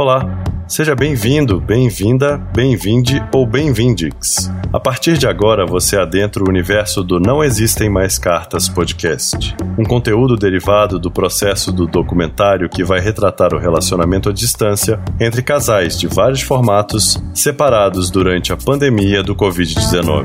Olá, seja bem-vindo, bem-vinda, bem-vinde ou bem-vindix. A partir de agora você adentra o universo do Não Existem Mais Cartas podcast, um conteúdo derivado do processo do documentário que vai retratar o relacionamento à distância entre casais de vários formatos separados durante a pandemia do Covid-19.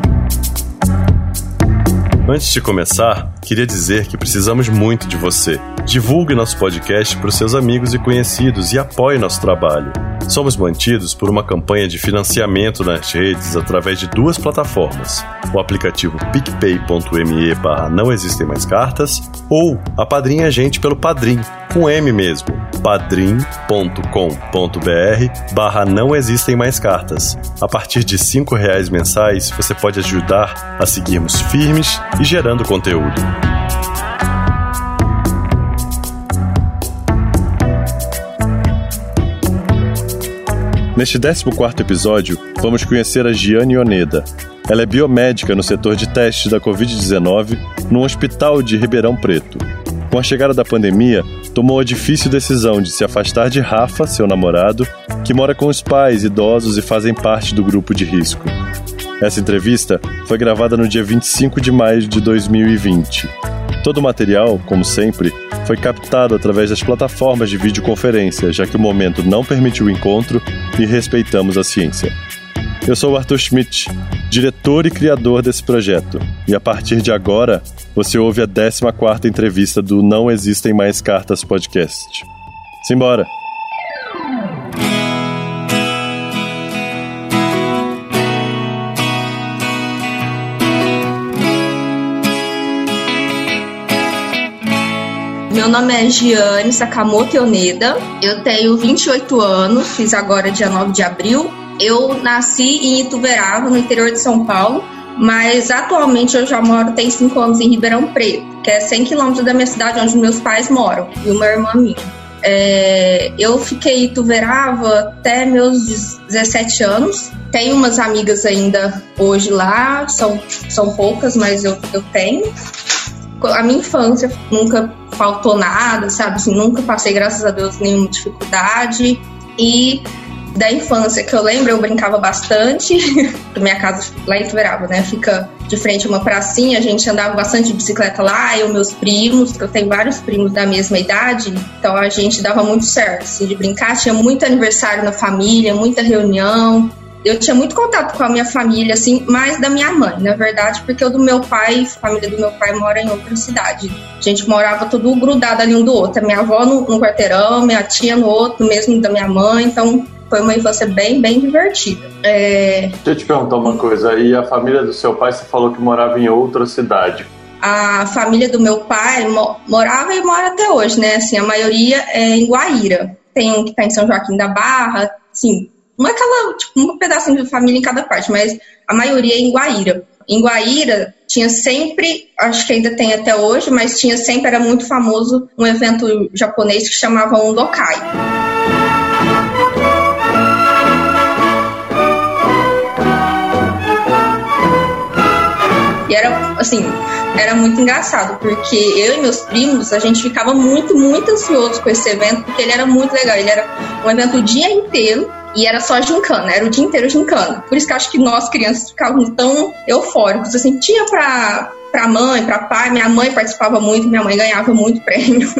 Antes de começar, queria dizer que precisamos muito de você. Divulgue nosso podcast para os seus amigos e conhecidos e apoie nosso trabalho. Somos mantidos por uma campanha de financiamento nas redes através de duas plataformas: o aplicativo picpay.me barra não existem mais cartas ou a Padrinha Gente pelo Padrim, com M mesmo, padrim.com.br barra não existem mais cartas. A partir de cinco reais mensais, você pode ajudar a seguirmos firmes e gerando conteúdo. Neste 14 episódio, vamos conhecer a Giane Oneda. Ela é biomédica no setor de testes da Covid-19 no hospital de Ribeirão Preto. Com a chegada da pandemia, tomou a difícil decisão de se afastar de Rafa, seu namorado, que mora com os pais idosos e fazem parte do grupo de risco. Essa entrevista foi gravada no dia 25 de maio de 2020. Todo o material, como sempre, foi captado através das plataformas de videoconferência, já que o momento não permitiu o encontro e respeitamos a ciência. Eu sou o Arthur Schmidt, diretor e criador desse projeto, e a partir de agora você ouve a 14 entrevista do Não Existem Mais Cartas podcast. Simbora! Meu nome é Giane Sakamoto Oneda, eu tenho 28 anos, fiz agora dia 9 de abril. Eu nasci em Ituverava, no interior de São Paulo, mas atualmente eu já moro, tem 5 anos em Ribeirão Preto, que é 100 quilômetros da minha cidade, onde meus pais moram, e uma irmã minha. É, eu fiquei em Ituverava até meus 17 anos. Tenho umas amigas ainda hoje lá, são, são poucas, mas eu, eu tenho a minha infância nunca faltou nada, sabe? Assim, nunca passei, graças a Deus, nenhuma dificuldade. E da infância que eu lembro, eu brincava bastante. minha casa lá em Tuverava, né? Fica de frente a uma pracinha, a gente andava bastante de bicicleta lá, eu, meus primos, que eu tenho vários primos da mesma idade, então a gente dava muito certo, assim, de brincar. Tinha muito aniversário na família, muita reunião eu tinha muito contato com a minha família, assim, mais da minha mãe, na verdade, porque o do meu pai, a família do meu pai mora em outra cidade. A gente morava tudo grudado ali um do outro. A minha avó no, no quarteirão, minha tia no outro, mesmo da minha mãe, então foi uma infância bem, bem divertida. É... Deixa eu te perguntar uma coisa, e a família do seu pai, você falou que morava em outra cidade. A família do meu pai mo morava e mora até hoje, né? Assim, a maioria é em Guaíra. Tem um que está em São Joaquim da Barra, sim, não é aquela, tipo, um pedacinho de família em cada parte, mas a maioria é em Guaíra. Em Guaíra tinha sempre, acho que ainda tem até hoje, mas tinha sempre, era muito famoso um evento japonês que chamava Undokai. E era, assim, era muito engraçado, porque eu e meus primos, a gente ficava muito, muito ansioso com esse evento, porque ele era muito legal. Ele era um evento o dia inteiro, e era só gincana, era o dia inteiro gincana. Por isso que acho que nós, crianças, ficávamos tão eufóricos. Assim, tinha pra, pra mãe, pra pai, minha mãe participava muito, minha mãe ganhava muito prêmio.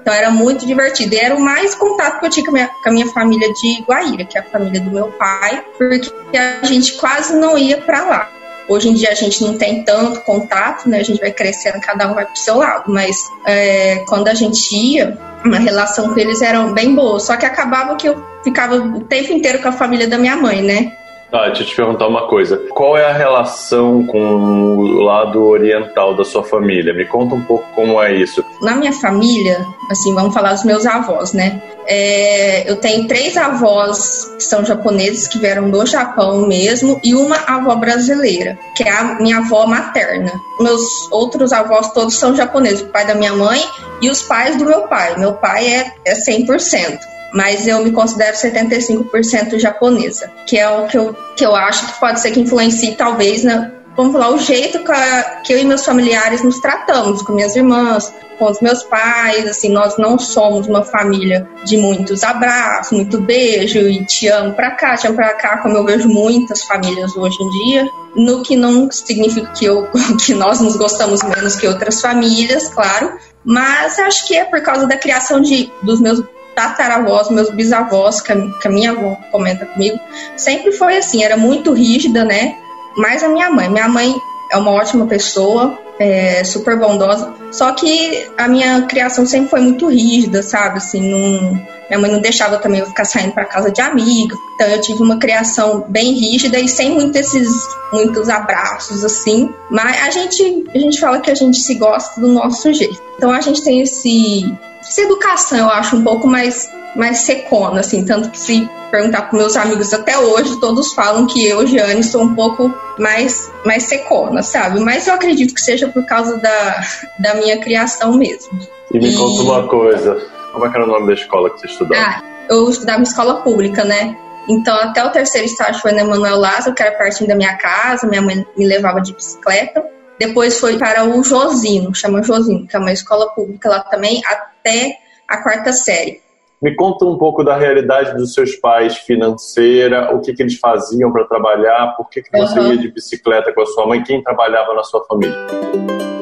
Então era muito divertido. E era o mais contato que eu tinha com a, minha, com a minha família de Guaíra, que é a família do meu pai, porque a gente quase não ia para lá. Hoje em dia a gente não tem tanto contato, né? A gente vai crescendo, cada um vai pro seu lado. Mas é, quando a gente ia, a relação com eles era bem boa. Só que acabava que eu ficava o tempo inteiro com a família da minha mãe, né? Tá, deixa eu te perguntar uma coisa. Qual é a relação com o lado oriental da sua família? Me conta um pouco como é isso. Na minha família, assim, vamos falar dos meus avós, né? É, eu tenho três avós que são japoneses, que vieram do Japão mesmo, e uma avó brasileira, que é a minha avó materna. Meus outros avós todos são japoneses, o pai da minha mãe e os pais do meu pai. Meu pai é, é 100% mas eu me considero 75% japonesa, que é o que eu, que eu acho que pode ser que influencie talvez na, vamos falar, o jeito que, a, que eu e meus familiares nos tratamos, com minhas irmãs, com os meus pais, assim, nós não somos uma família de muitos abraços, muito beijo e te amo pra cá, te amo pra cá, como eu vejo muitas famílias hoje em dia, no que não significa que, eu, que nós nos gostamos menos que outras famílias, claro, mas acho que é por causa da criação de, dos meus tataravós, meus bisavós, que a, minha avó comenta comigo, sempre foi assim, era muito rígida, né? Mais a minha mãe. Minha mãe é uma ótima pessoa, é, super bondosa, só que a minha criação sempre foi muito rígida, sabe? Assim, não, minha mãe não deixava também eu ficar saindo para casa de amiga, então eu tive uma criação bem rígida e sem muitos esses muitos abraços assim, mas a gente a gente fala que a gente se gosta do nosso jeito. Então a gente tem esse essa educação, eu acho, um pouco mais, mais secona, assim, tanto que se perguntar para meus amigos até hoje, todos falam que eu, Giane, sou um pouco mais, mais secona, sabe? Mas eu acredito que seja por causa da, da minha criação mesmo. E me e... conta uma coisa, como é que era o nome da escola que você estudava? Ah, eu estudava em escola pública, né? Então, até o terceiro estágio foi na Emanuel Lázaro, que era pertinho da minha casa, minha mãe me levava de bicicleta. Depois foi para o Josino, chama Josino, que é uma escola pública lá também, até a quarta série. Me conta um pouco da realidade dos seus pais financeira, o que, que eles faziam para trabalhar, por que, que você uhum. ia de bicicleta com a sua mãe, quem trabalhava na sua família?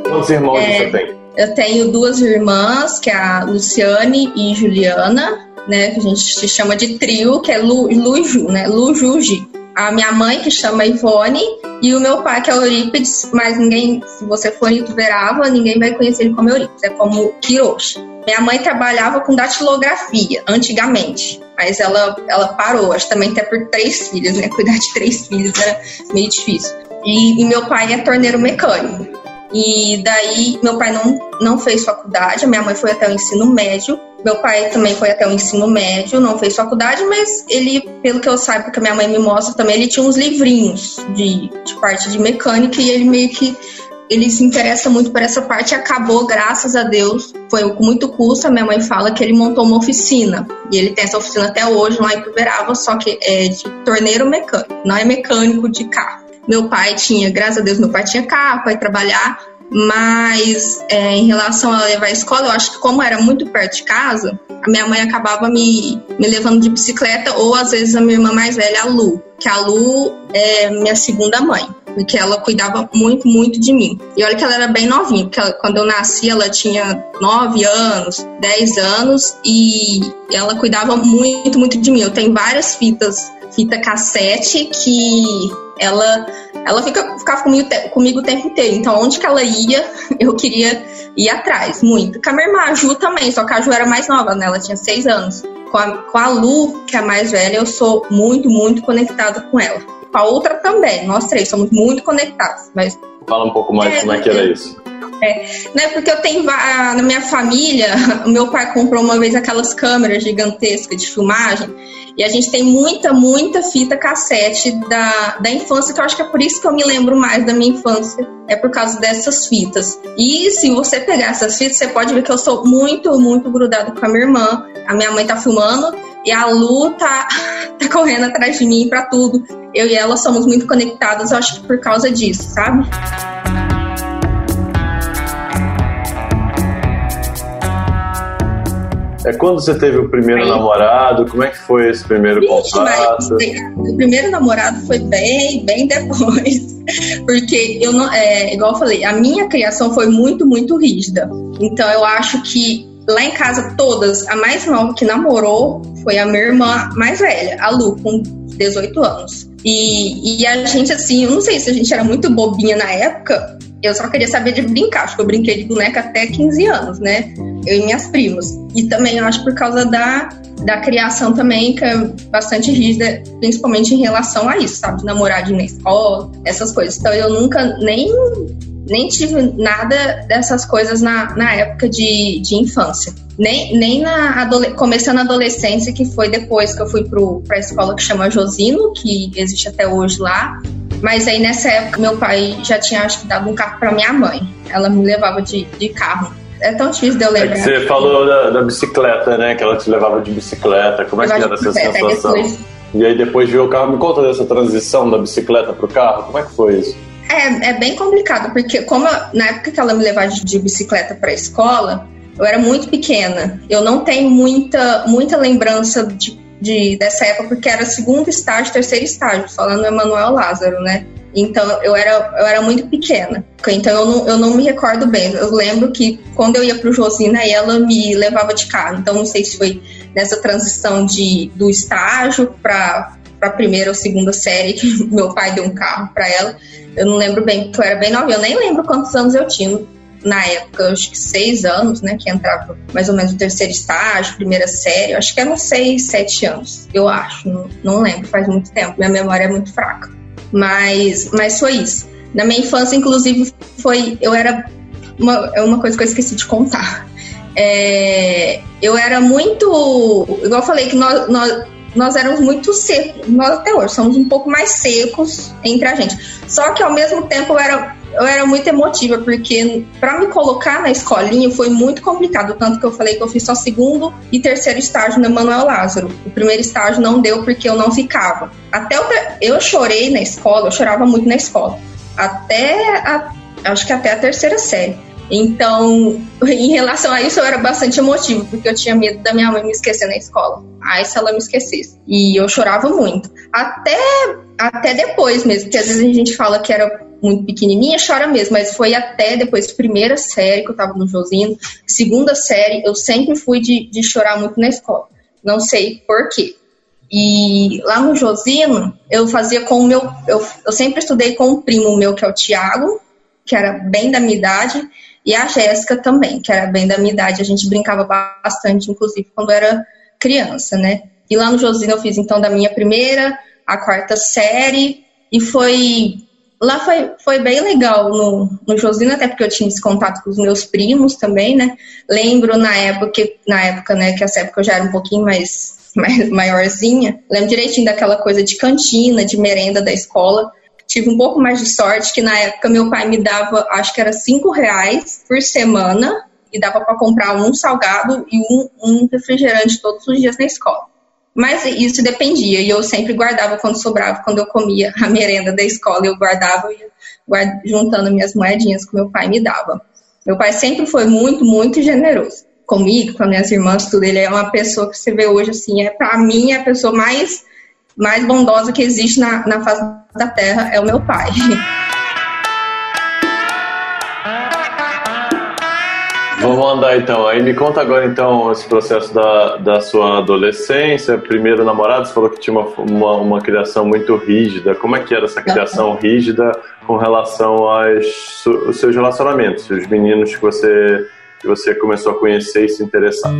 Quantos irmãos é, você tem? Eu tenho duas irmãs, que é a Luciane e Juliana, né, que a gente se chama de trio, que é Lu, Lu Ju, né, Lu, Ju, Gi a minha mãe, que chama Ivone, e o meu pai, que é Eurípides, mas ninguém, se você for em Ituverava, ninguém vai conhecer ele como Eurípides, é como Kiroshi. Minha mãe trabalhava com datilografia, antigamente, mas ela, ela parou, acho também até por três filhos, né? Cuidar de três filhos era meio difícil. E, e meu pai é torneiro mecânico. E daí, meu pai não, não fez faculdade, minha mãe foi até o ensino médio, meu pai também foi até o ensino médio, não fez faculdade, mas ele, pelo que eu saiba, porque minha mãe me mostra também, ele tinha uns livrinhos de, de parte de mecânica e ele meio que ele se interessa muito por essa parte acabou, graças a Deus, foi com muito custo. A minha mãe fala que ele montou uma oficina e ele tem essa oficina até hoje lá em Tuberava, só que é de torneiro mecânico, não é mecânico de carro. Meu pai tinha, graças a Deus, meu pai tinha carro para trabalhar, mas é, em relação a levar a escola, eu acho que como era muito perto de casa, a minha mãe acabava me, me levando de bicicleta, ou às vezes a minha irmã mais velha, a Lu, que a Lu é minha segunda mãe, porque ela cuidava muito, muito de mim. E olha que ela era bem novinha, porque ela, quando eu nasci ela tinha 9 anos, 10 anos, e ela cuidava muito, muito de mim. Eu tenho várias fitas, fita cassete, que ela ela fica, ficava comigo, comigo o tempo inteiro. Então, onde que ela ia, eu queria ir atrás, muito. Com a minha irmã, a Ju também, só que a Ju era mais nova, né? Ela tinha seis anos. Com a, com a Lu, que é a mais velha, eu sou muito, muito conectada com ela. Com a outra também, nós três somos muito conectados. Mas... Fala um pouco mais é, como é que era isso. É, né, porque eu tenho na minha família, o meu pai comprou uma vez aquelas câmeras gigantescas de filmagem e a gente tem muita, muita fita cassete da, da infância, que eu acho que é por isso que eu me lembro mais da minha infância, é por causa dessas fitas. E se você pegar essas fitas, você pode ver que eu sou muito, muito grudada com a minha irmã. A minha mãe tá filmando e a Lu tá, tá correndo atrás de mim para tudo. Eu e ela somos muito conectadas, eu acho que por causa disso, sabe? É quando você teve o primeiro Aí. namorado? Como é que foi esse primeiro Vixe, contato? o primeiro namorado foi bem, bem depois. Porque eu não, é, igual eu falei, a minha criação foi muito, muito rígida. Então eu acho que lá em casa todas, a mais nova que namorou foi a minha irmã mais velha, a Lu, com 18 anos. E, e a gente, assim, eu não sei se a gente era muito bobinha na época, eu só queria saber de brincar, acho que eu brinquei de boneca até 15 anos, né? Eu e minhas primas. E também eu acho por causa da, da criação também, que é bastante rígida, principalmente em relação a isso, sabe? Ir na escola, essas coisas. Então eu nunca nem, nem tive nada dessas coisas na, na época de, de infância. Nem, nem na começando a adolescência, que foi depois que eu fui para a escola que chama Josino, que existe até hoje lá. Mas aí nessa época meu pai já tinha acho que dado um carro para minha mãe. Ela me levava de, de carro. É tão difícil de eu lembrar. É você falou da, da, bicicleta, né? Que ela te levava de bicicleta. Como é que era essa sensação? Depois... E aí depois viu o carro. Me conta dessa transição da bicicleta pro carro. Como é que foi isso? É, é bem complicado, porque como eu, na época que ela me levava de, de bicicleta para a escola, eu era muito pequena. Eu não tenho muita, muita lembrança de, de, dessa época, porque era segundo estágio, terceiro estágio, falando Emanuel Lázaro, né? Então eu era, eu era muito pequena. Então eu não, eu não me recordo bem. Eu lembro que quando eu ia para o Josina, ela me levava de carro. Então não sei se foi nessa transição de, do estágio para a primeira ou segunda série que meu pai deu um carro para ela. Eu não lembro bem, porque eu era bem nova. Eu nem lembro quantos anos eu tinha na época, acho que seis anos, né? Que entrava mais ou menos no terceiro estágio, primeira série. Acho que eram seis, sete anos, eu acho. Não, não lembro, faz muito tempo. Minha memória é muito fraca. Mas, mas foi isso. Na minha infância, inclusive, foi. Eu era. Uma, é uma coisa que eu esqueci de contar. É, eu era muito. Igual eu falei, que nós, nós, nós éramos muito secos. Nós até hoje somos um pouco mais secos entre a gente. Só que ao mesmo tempo eu era eu era muito emotiva, porque para me colocar na escolinha foi muito complicado. Tanto que eu falei que eu fiz só segundo e terceiro estágio no Emanuel Lázaro. O primeiro estágio não deu porque eu não ficava. Até o, eu chorei na escola, eu chorava muito na escola. Até a, acho que até a terceira série. Então, em relação a isso, eu era bastante emotivo, porque eu tinha medo da minha mãe me esquecer na escola. Ai, se ela me esquecesse. E eu chorava muito. Até, até depois mesmo, porque às vezes a gente fala que era muito pequenininha, chora mesmo, mas foi até depois, primeira série que eu tava no Josino, segunda série, eu sempre fui de, de chorar muito na escola. Não sei por quê. E lá no Josino, eu fazia com o meu. Eu, eu sempre estudei com um primo meu, que é o Tiago, que era bem da minha idade, e a Jéssica também, que era bem da minha idade. A gente brincava bastante, inclusive, quando era criança, né? E lá no Josino eu fiz então da minha primeira à quarta série, e foi lá foi, foi bem legal no, no Josino, até porque eu tinha esse contato com os meus primos também, né? Lembro na época, na época, né, que essa época eu já era um pouquinho mais, mais maiorzinha, lembro direitinho daquela coisa de cantina, de merenda da escola. Tive um pouco mais de sorte que na época meu pai me dava, acho que era cinco reais por semana e dava para comprar um salgado e um, um refrigerante todos os dias na escola. Mas isso dependia, e eu sempre guardava quando sobrava, quando eu comia a merenda da escola, eu guardava guarda, juntando minhas moedinhas que meu pai me dava. Meu pai sempre foi muito, muito generoso comigo, com as minhas irmãs, tudo. Ele é uma pessoa que você vê hoje, assim, é para mim é a pessoa mais, mais bondosa que existe na, na face da terra, é o meu pai. Vamos andar então. Aí me conta agora então esse processo da, da sua adolescência, primeiro namorado, você falou que tinha uma, uma, uma criação muito rígida. Como é que era essa criação rígida com relação aos, aos seus relacionamentos, os meninos que você, que você começou a conhecer e se interessar?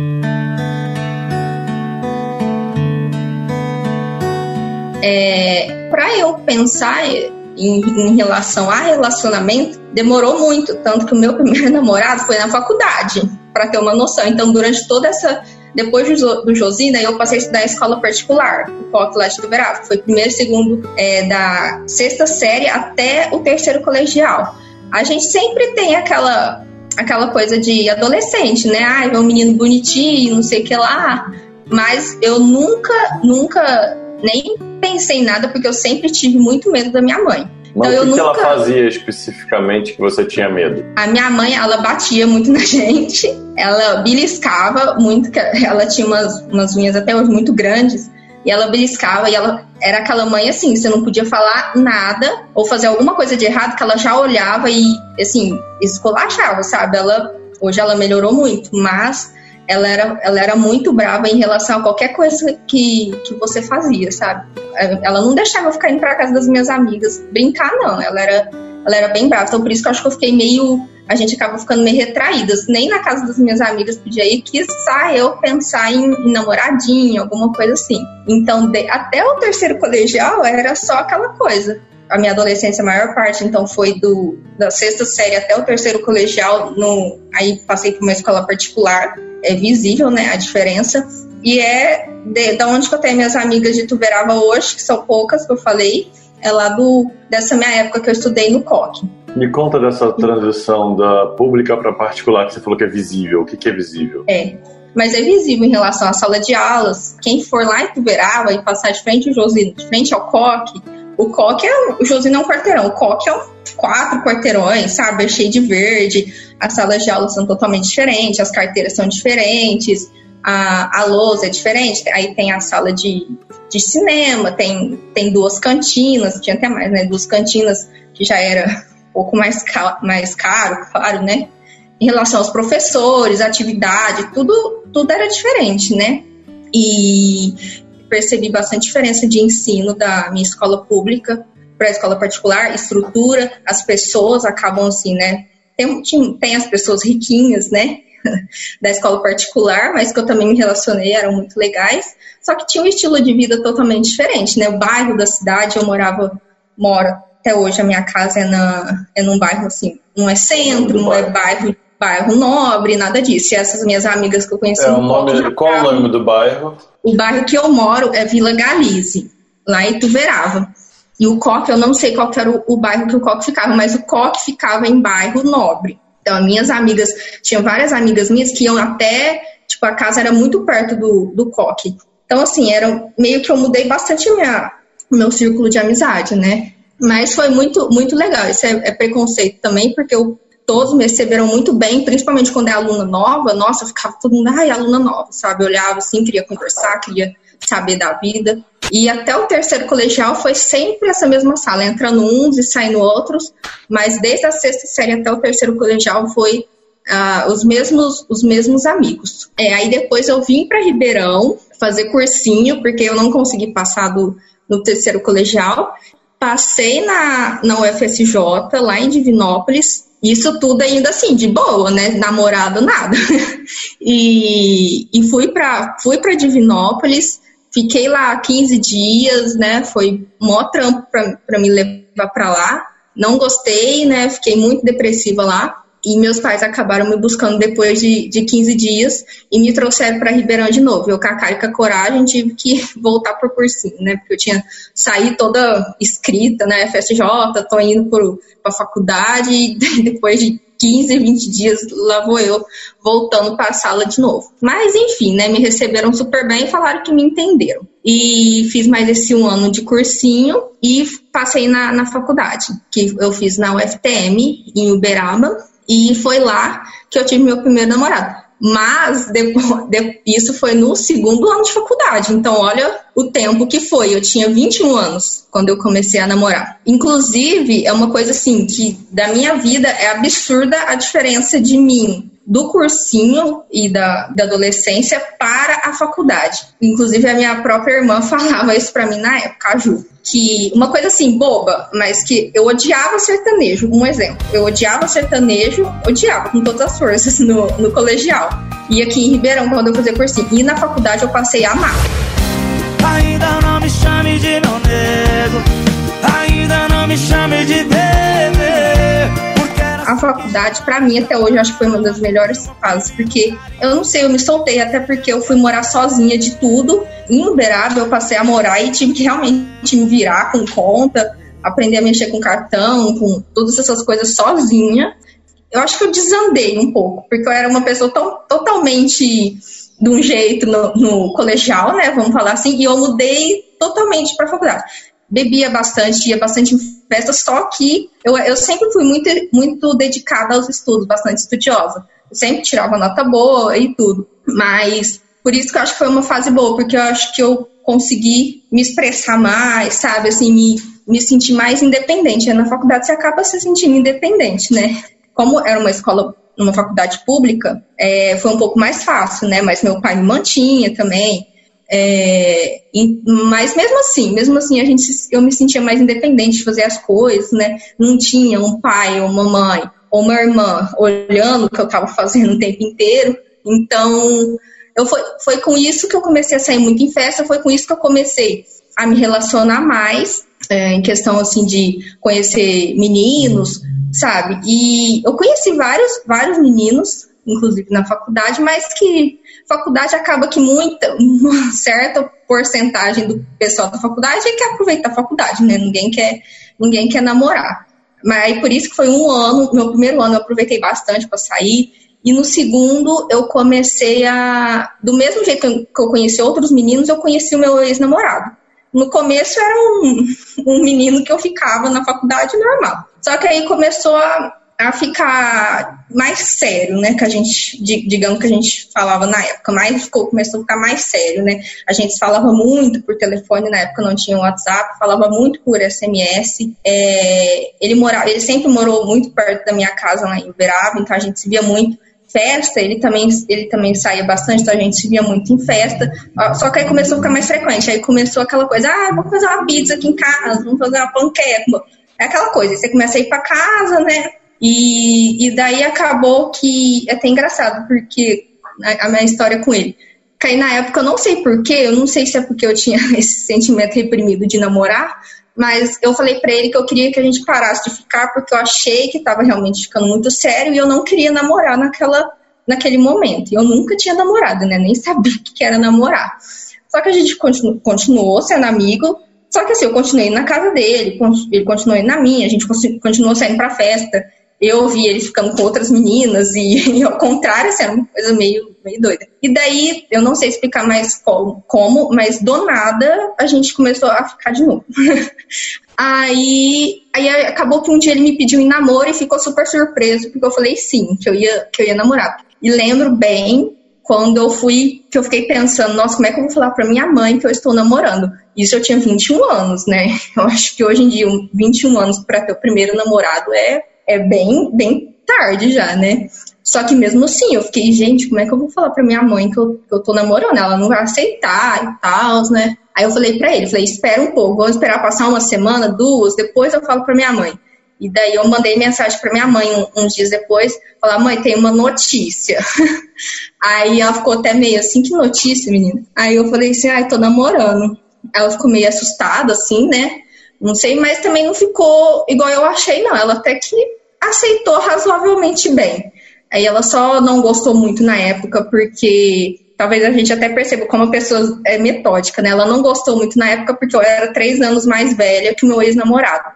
É, para eu pensar em, em, relação a relacionamento demorou muito, tanto que o meu primeiro namorado foi na faculdade, para ter uma noção. Então, durante toda essa. Depois do, Josina, eu passei a estudar em escola particular, o POC lá de Tuberava. Foi primeiro segundo é, da sexta série até o terceiro colegial. A gente sempre tem aquela aquela coisa de adolescente, né? Ah, é um menino bonitinho, não sei o que lá. Mas eu nunca, nunca nem pensei em nada, porque eu sempre tive muito medo da minha mãe. Mas então, o que, que nunca... ela fazia especificamente que você tinha medo? A minha mãe, ela batia muito na gente, ela beliscava muito, ela tinha umas, umas unhas até hoje muito grandes, e ela beliscava, e ela era aquela mãe assim, você não podia falar nada ou fazer alguma coisa de errado, que ela já olhava e, assim, escolachava, sabe? Ela, hoje ela melhorou muito, mas ela era, ela era muito brava em relação a qualquer coisa que, que você fazia, sabe? Ela não deixava eu ficar indo pra casa das minhas amigas brincar, não. Ela era, ela era bem brava. Então, por isso que eu acho que eu fiquei meio. A gente acaba ficando meio retraídas. Nem na casa das minhas amigas podia ir, quiçá eu pensar em, em namoradinho, alguma coisa assim. Então, de, até o terceiro colegial era só aquela coisa a minha adolescência, a maior parte, então, foi do, da sexta série até o terceiro colegial. No, aí passei por uma escola particular é visível, né, a diferença. E é de, da onde que eu tenho minhas amigas de Tuberava hoje, que são poucas que eu falei, é lá do, dessa minha época que eu estudei no COC. Me conta dessa transição da pública para particular, que você falou que é visível. O que, que é visível? É, mas é visível em relação à sala de aulas. Quem for lá em Tuberava e passar de frente ao Josino, de frente ao COC, O Coque é. O Josino é um quarteirão. O Coque é um, quatro quarteirões, sabe? É cheio de verde. As salas de aula são totalmente diferentes, as carteiras são diferentes, a, a lousa é diferente. Aí tem a sala de, de cinema, tem, tem duas cantinas, tinha até mais, né? Duas cantinas que já era um pouco mais, ca mais caro, claro, né? Em relação aos professores, atividade, tudo, tudo era diferente, né? E percebi bastante diferença de ensino da minha escola pública para a escola particular, estrutura, as pessoas acabam assim, né? Tem, tem as pessoas riquinhas, né? da escola particular, mas que eu também me relacionei, eram muito legais. Só que tinha um estilo de vida totalmente diferente, né? O bairro da cidade, eu morava, moro até hoje, a minha casa é, na, é num bairro assim, não é centro, não é bairro bairro nobre, nada disso. E essas minhas amigas que eu conheci é, o nome, Qual é o nome do bairro? O bairro que eu moro é Vila Galize, lá em Tuverava. E o Coque, eu não sei qual era o, o bairro que o Coque ficava, mas o Coque ficava em bairro nobre. Então, minhas amigas, tinha várias amigas minhas que iam até, tipo, a casa era muito perto do, do Coque. Então, assim, era meio que eu mudei bastante o meu círculo de amizade, né? Mas foi muito, muito legal. Isso é, é preconceito também, porque eu todos me receberam muito bem, principalmente quando é aluna nova. Nossa, ficava todo mundo, ai, aluna nova, sabe? Olhava assim, queria conversar, queria saber da vida. E até o terceiro colegial foi sempre essa mesma sala, entrando uns e saindo outros, mas desde a sexta série até o terceiro colegial foi uh, os, mesmos, os mesmos amigos. É, aí depois eu vim para Ribeirão fazer cursinho, porque eu não consegui passar do, no terceiro colegial. Passei na, na UFSJ, lá em Divinópolis, isso tudo ainda assim, de boa, né? Namorado, nada. e, e fui para fui pra Divinópolis, fiquei lá 15 dias, né? Foi mó trampo para me levar para lá. Não gostei, né? Fiquei muito depressiva lá. E meus pais acabaram me buscando depois de, de 15 dias e me trouxeram para Ribeirão de novo. Eu, com a cara e com a coragem, tive que voltar por cursinho, né? Porque eu tinha saído toda escrita, né? FSJ, tô indo para a faculdade e depois de 15, 20 dias, lá vou eu voltando para a sala de novo. Mas, enfim, né? Me receberam super bem e falaram que me entenderam. E fiz mais esse um ano de cursinho e passei na, na faculdade, que eu fiz na UFTM, em Uberaba, e foi lá que eu tive meu primeiro namorado. Mas isso foi no segundo ano de faculdade. Então, olha o tempo que foi. Eu tinha 21 anos quando eu comecei a namorar. Inclusive, é uma coisa assim que da minha vida é absurda a diferença de mim do cursinho e da, da adolescência para a faculdade. Inclusive, a minha própria irmã falava isso para mim na época, a Ju. Que uma coisa assim, boba, mas que eu odiava sertanejo. Um exemplo. Eu odiava sertanejo, odiava com todas as forças no, no colegial. E aqui em Ribeirão, quando eu fazia cursinho. E na faculdade eu passei a amar. Ainda não me chame de meu faculdade, para mim, até hoje, eu acho que foi uma das melhores fases, porque eu não sei, eu me soltei, até porque eu fui morar sozinha de tudo. Em Uberaba, eu passei a morar e tive que realmente me virar com conta, aprender a mexer com cartão, com todas essas coisas sozinha. Eu acho que eu desandei um pouco, porque eu era uma pessoa tão, totalmente de um jeito no, no colegial, né? Vamos falar assim, e eu mudei totalmente para faculdade bebia bastante, ia bastante em festa, só que eu, eu sempre fui muito, muito dedicada aos estudos, bastante estudiosa. Eu sempre tirava nota boa e tudo. Mas por isso que eu acho que foi uma fase boa, porque eu acho que eu consegui me expressar mais, sabe? Assim, me, me sentir mais independente. Na faculdade você acaba se sentindo independente, né? Como era uma escola, uma faculdade pública, é, foi um pouco mais fácil, né? Mas meu pai me mantinha também. É, mas mesmo assim, mesmo assim, a gente, eu me sentia mais independente de fazer as coisas, né? Não tinha um pai ou uma mãe ou uma irmã olhando o que eu estava fazendo o tempo inteiro. Então, eu foi, foi com isso que eu comecei a sair muito em festa, foi com isso que eu comecei a me relacionar mais, é, em questão assim de conhecer meninos, sabe? E eu conheci vários, vários meninos, inclusive na faculdade, mas que faculdade acaba que muita, uma certa porcentagem do pessoal da faculdade é quer aproveitar a faculdade, né? Ninguém quer, ninguém quer namorar. Mas aí por isso que foi um ano, meu primeiro ano eu aproveitei bastante para sair. E no segundo eu comecei a. Do mesmo jeito que eu conheci outros meninos, eu conheci o meu ex-namorado. No começo era um, um menino que eu ficava na faculdade normal. Só que aí começou a, a ficar mais sério, né? Que a gente, digamos que a gente falava na época, mais ficou, começou a ficar mais sério, né? A gente falava muito por telefone, na época não tinha WhatsApp, falava muito por SMS. É, ele ele sempre morou muito perto da minha casa lá em Uberaba, então a gente se via muito festa, ele também, ele também saía bastante, então a gente se via muito em festa. Só que aí começou a ficar mais frequente. Aí começou aquela coisa, ah, vamos fazer uma pizza aqui em casa, vamos fazer uma panqueca. É aquela coisa, você começa a ir para casa, né? E, e daí acabou que é até engraçado, porque a, a minha história com ele. Caí na época, eu não sei porquê, eu não sei se é porque eu tinha esse sentimento reprimido de namorar, mas eu falei para ele que eu queria que a gente parasse de ficar porque eu achei que estava realmente ficando muito sério e eu não queria namorar naquela, naquele momento. Eu nunca tinha namorado, né? Nem sabia o que era namorar. Só que a gente continu, continuou sendo amigo. Só que assim, eu continuei na casa dele, ele continuou na minha, a gente continuou saindo pra festa eu vi ele ficando com outras meninas e, e ao contrário, assim, era uma coisa meio, meio doida. E daí, eu não sei explicar mais como, como, mas do nada a gente começou a ficar de novo. aí, aí acabou que um dia ele me pediu em namoro e ficou super surpreso, porque eu falei sim, que eu ia, que eu ia namorar. E lembro bem quando eu fui, que eu fiquei pensando, nossa, como é que eu vou falar pra minha mãe que eu estou namorando? Isso eu tinha 21 anos, né? Eu acho que hoje em dia, 21 anos para ter o primeiro namorado é é bem, bem tarde já, né? Só que mesmo assim, eu fiquei, gente, como é que eu vou falar pra minha mãe que eu, que eu tô namorando? Ela não vai aceitar e tal, né? Aí eu falei pra ele, falei, espera um pouco, vamos esperar passar uma semana, duas, depois eu falo pra minha mãe. E daí eu mandei mensagem pra minha mãe uns dias depois, falar, mãe, tem uma notícia. Aí ela ficou até meio assim, que notícia, menina? Aí eu falei assim, ai, tô namorando. Ela ficou meio assustada, assim, né? Não sei, mas também não ficou igual eu achei, não. Ela até que aceitou razoavelmente bem. Aí ela só não gostou muito na época, porque talvez a gente até perceba como a pessoa é metódica, né? Ela não gostou muito na época porque eu era três anos mais velha que o meu ex-namorado.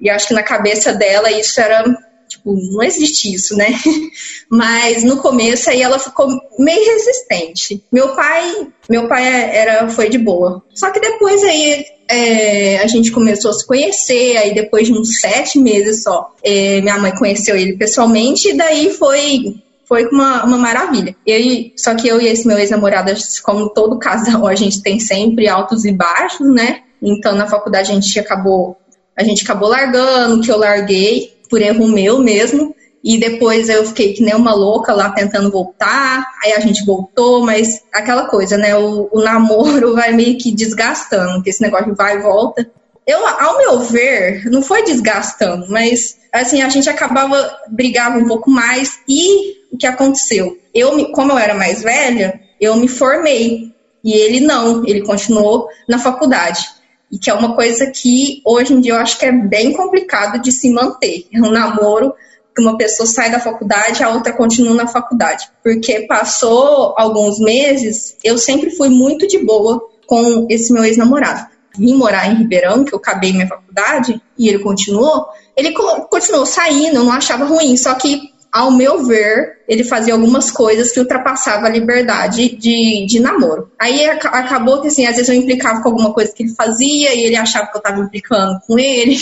E acho que na cabeça dela isso era, tipo, não existe isso, né? Mas no começo aí ela ficou meio resistente. Meu pai, meu pai era, foi de boa. Só que depois aí é, a gente começou a se conhecer, aí depois de uns sete meses só, é, minha mãe conheceu ele pessoalmente, e daí foi foi uma, uma maravilha. E aí, só que eu e esse meu ex-namorado, como todo casal, a gente tem sempre altos e baixos, né? Então na faculdade a gente acabou a gente acabou largando, que eu larguei por erro meu mesmo. E depois eu fiquei que nem uma louca lá tentando voltar, aí a gente voltou, mas aquela coisa, né? O, o namoro vai meio que desgastando, que esse negócio vai e volta. Eu, ao meu ver, não foi desgastando, mas assim, a gente acabava, brigava um pouco mais e o que aconteceu? Eu, como eu era mais velha, eu me formei e ele não, ele continuou na faculdade. E que é uma coisa que hoje em dia eu acho que é bem complicado de se manter. É um namoro que uma pessoa sai da faculdade, a outra continua na faculdade. Porque passou alguns meses, eu sempre fui muito de boa com esse meu ex-namorado. Vim morar em Ribeirão, que eu acabei minha faculdade, e ele continuou. Ele continuou saindo, eu não achava ruim, só que ao meu ver, ele fazia algumas coisas que ultrapassavam a liberdade de, de namoro. Aí acabou que, assim, às vezes eu implicava com alguma coisa que ele fazia e ele achava que eu estava implicando com ele.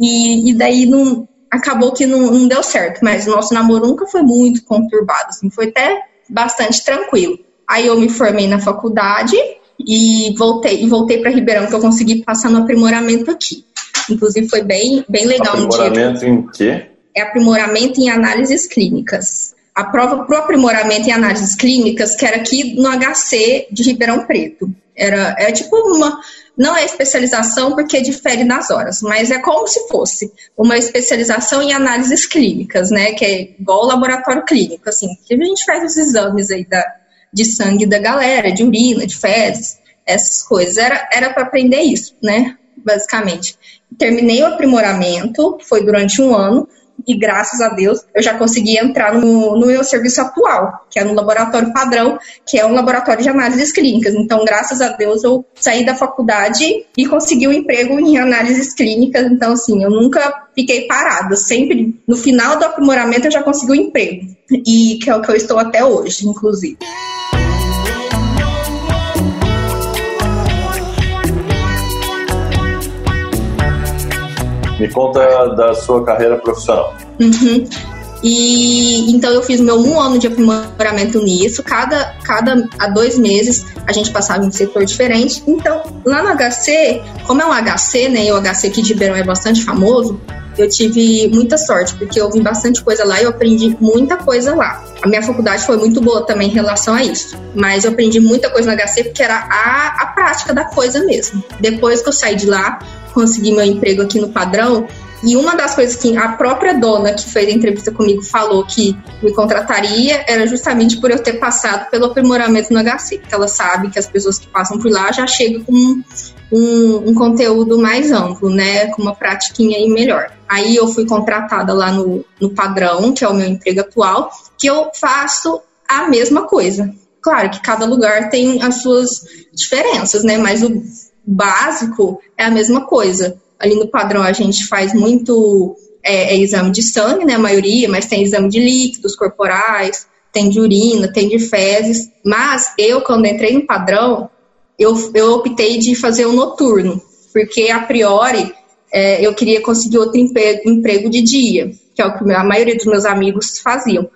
E, e daí não, acabou que não, não, deu certo, mas o nosso namoro nunca foi muito conturbado, assim, foi até bastante tranquilo. Aí eu me formei na faculdade e voltei e voltei para Ribeirão que eu consegui passar no aprimoramento aqui. Inclusive foi bem bem legal um dia. Aprimoramento em quê? É aprimoramento em análises clínicas. A prova para o aprimoramento em análises clínicas, que era aqui no HC de Ribeirão Preto. Era é tipo uma não é especialização porque difere nas horas, mas é como se fosse uma especialização em análises clínicas, né? Que é igual o laboratório clínico, assim, que a gente faz os exames aí da, de sangue da galera, de urina, de fezes, essas coisas. Era era para aprender isso, né? Basicamente. Terminei o aprimoramento, foi durante um ano e graças a Deus eu já consegui entrar no, no meu serviço atual, que é no laboratório padrão, que é um laboratório de análises clínicas. Então, graças a Deus, eu saí da faculdade e consegui um emprego em análises clínicas. Então, assim, eu nunca fiquei parada. Sempre no final do aprimoramento eu já consegui um emprego. E que é o que eu estou até hoje, inclusive. Me conta da sua carreira profissional. Uhum. E então eu fiz meu um ano de aprimoramento nisso. Cada, cada a dois meses a gente passava em um setor diferente. Então, lá no HC, como é um HC, né? E o HC aqui de Ribeirão é bastante famoso, eu tive muita sorte, porque eu vi bastante coisa lá e eu aprendi muita coisa lá. A minha faculdade foi muito boa também em relação a isso, mas eu aprendi muita coisa no HC porque era a, a prática da coisa mesmo. Depois que eu saí de lá, consegui meu emprego aqui no Padrão, e uma das coisas que a própria dona que fez a entrevista comigo falou que me contrataria era justamente por eu ter passado pelo aprimoramento no HC, que ela sabe que as pessoas que passam por lá já chegam com um, um conteúdo mais amplo, né, com uma pratiquinha aí melhor. Aí eu fui contratada lá no, no padrão, que é o meu emprego atual, que eu faço a mesma coisa. Claro que cada lugar tem as suas diferenças, né, mas o básico é a mesma coisa Ali no padrão a gente faz muito é, é exame de sangue, né, a maioria, mas tem exame de líquidos corporais, tem de urina, tem de fezes. Mas eu, quando entrei no padrão, eu, eu optei de fazer o noturno, porque a priori é, eu queria conseguir outro emprego, emprego de dia, que é o que a maioria dos meus amigos faziam.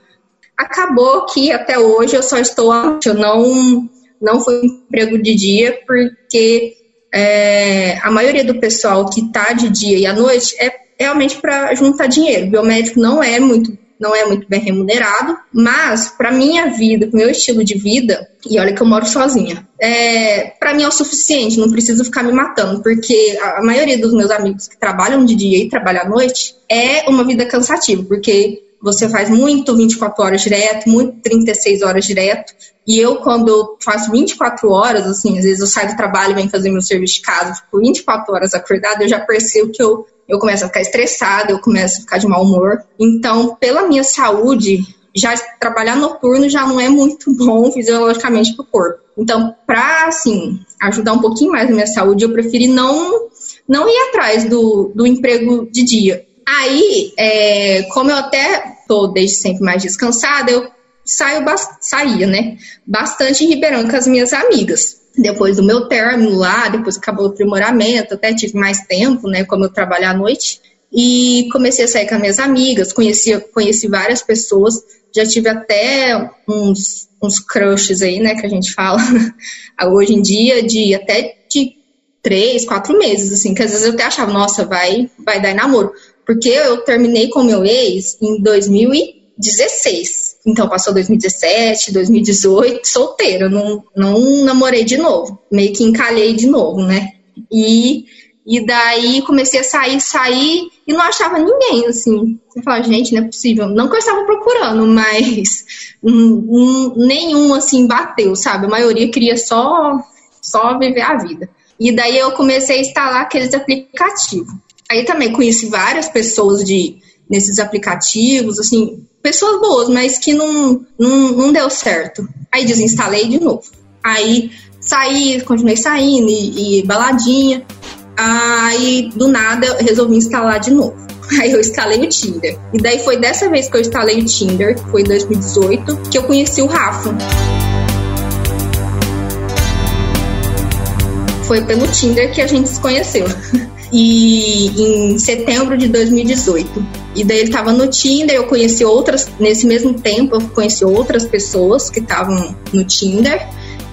Acabou que até hoje eu só estou, eu não não foi emprego de dia porque é, a maioria do pessoal que está de dia e à noite é realmente para juntar dinheiro. O biomédico não é muito não é muito bem remunerado, mas para minha vida, meu estilo de vida, e olha que eu moro sozinha, é, para mim é o suficiente, não preciso ficar me matando, porque a maioria dos meus amigos que trabalham de dia e trabalham à noite é uma vida cansativa, porque você faz muito 24 horas direto, muito 36 horas direto. E eu, quando eu faço 24 horas, assim, às vezes eu saio do trabalho e venho fazer meu serviço de casa, fico 24 horas acordada, eu já percebo que eu, eu começo a ficar estressada, eu começo a ficar de mau humor. Então, pela minha saúde, já trabalhar noturno já não é muito bom fisiologicamente para o corpo. Então, para assim, ajudar um pouquinho mais na minha saúde, eu preferi não não ir atrás do, do emprego de dia. Aí, é, como eu até tô desde sempre mais descansada, eu saio saía, né? Bastante em Ribeirão com as minhas amigas. Depois do meu término lá, depois acabou o aprimoramento, até tive mais tempo, né? Como eu trabalho à noite. E comecei a sair com as minhas amigas, conheci, conheci várias pessoas, já tive até uns, uns crushes aí, né? Que a gente fala hoje em dia, de até de três, quatro meses, assim, que às vezes eu até achava, nossa, vai, vai dar namoro. Porque eu terminei com meu ex em 2016. Então passou 2017, 2018, solteira, não, não namorei de novo. Meio que encalhei de novo, né? E, e daí comecei a sair, sair e não achava ninguém, assim. Você fala, gente, não é possível. Não que eu estava procurando, mas um, um, nenhum, assim, bateu, sabe? A maioria queria só, só viver a vida. E daí eu comecei a instalar aqueles aplicativos. Aí também conheci várias pessoas de nesses aplicativos, assim, pessoas boas, mas que não, não, não deu certo. Aí desinstalei de novo. Aí saí, continuei saindo e, e baladinha. Aí do nada eu resolvi instalar de novo. Aí eu instalei o Tinder. E daí foi dessa vez que eu instalei o Tinder, que foi em 2018, que eu conheci o Rafa. Foi pelo Tinder que a gente se conheceu. e em setembro de 2018. E daí ele estava no Tinder, eu conheci outras, nesse mesmo tempo eu conheci outras pessoas que estavam no Tinder.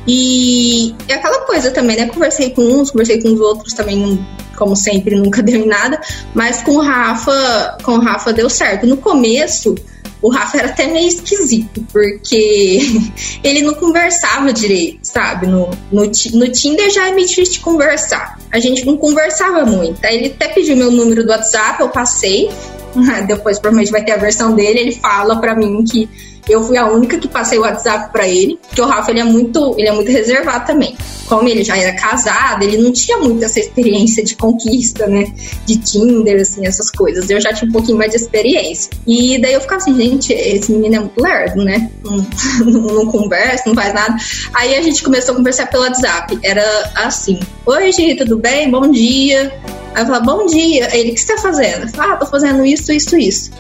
E é aquela coisa também, né? Conversei com uns, conversei com os outros também, como sempre, nunca deu em nada. Mas com o Rafa, com o Rafa deu certo. No começo, o Rafa era até meio esquisito, porque ele não conversava direito, sabe? No, no, no Tinder já é meio difícil de conversar. A gente não conversava muito. Aí ele até pediu meu número do WhatsApp, eu passei. Depois provavelmente vai ter a versão dele. Ele fala pra mim que eu fui a única que passei o WhatsApp para ele, porque o Rafa ele é muito, ele é muito reservado também. Como ele já era casado, ele não tinha muito essa experiência de conquista, né? De Tinder, assim, essas coisas. Eu já tinha um pouquinho mais de experiência. E daí eu ficava assim, gente, esse menino é muito lerdo, né? Não, não, não conversa, não faz nada. Aí a gente começou a conversar pelo WhatsApp. Era assim: Oi, tudo bem? Bom dia. Aí eu falava, bom dia. Ele, o que você tá fazendo? Eu falava, ah, tô fazendo isso, isso, isso.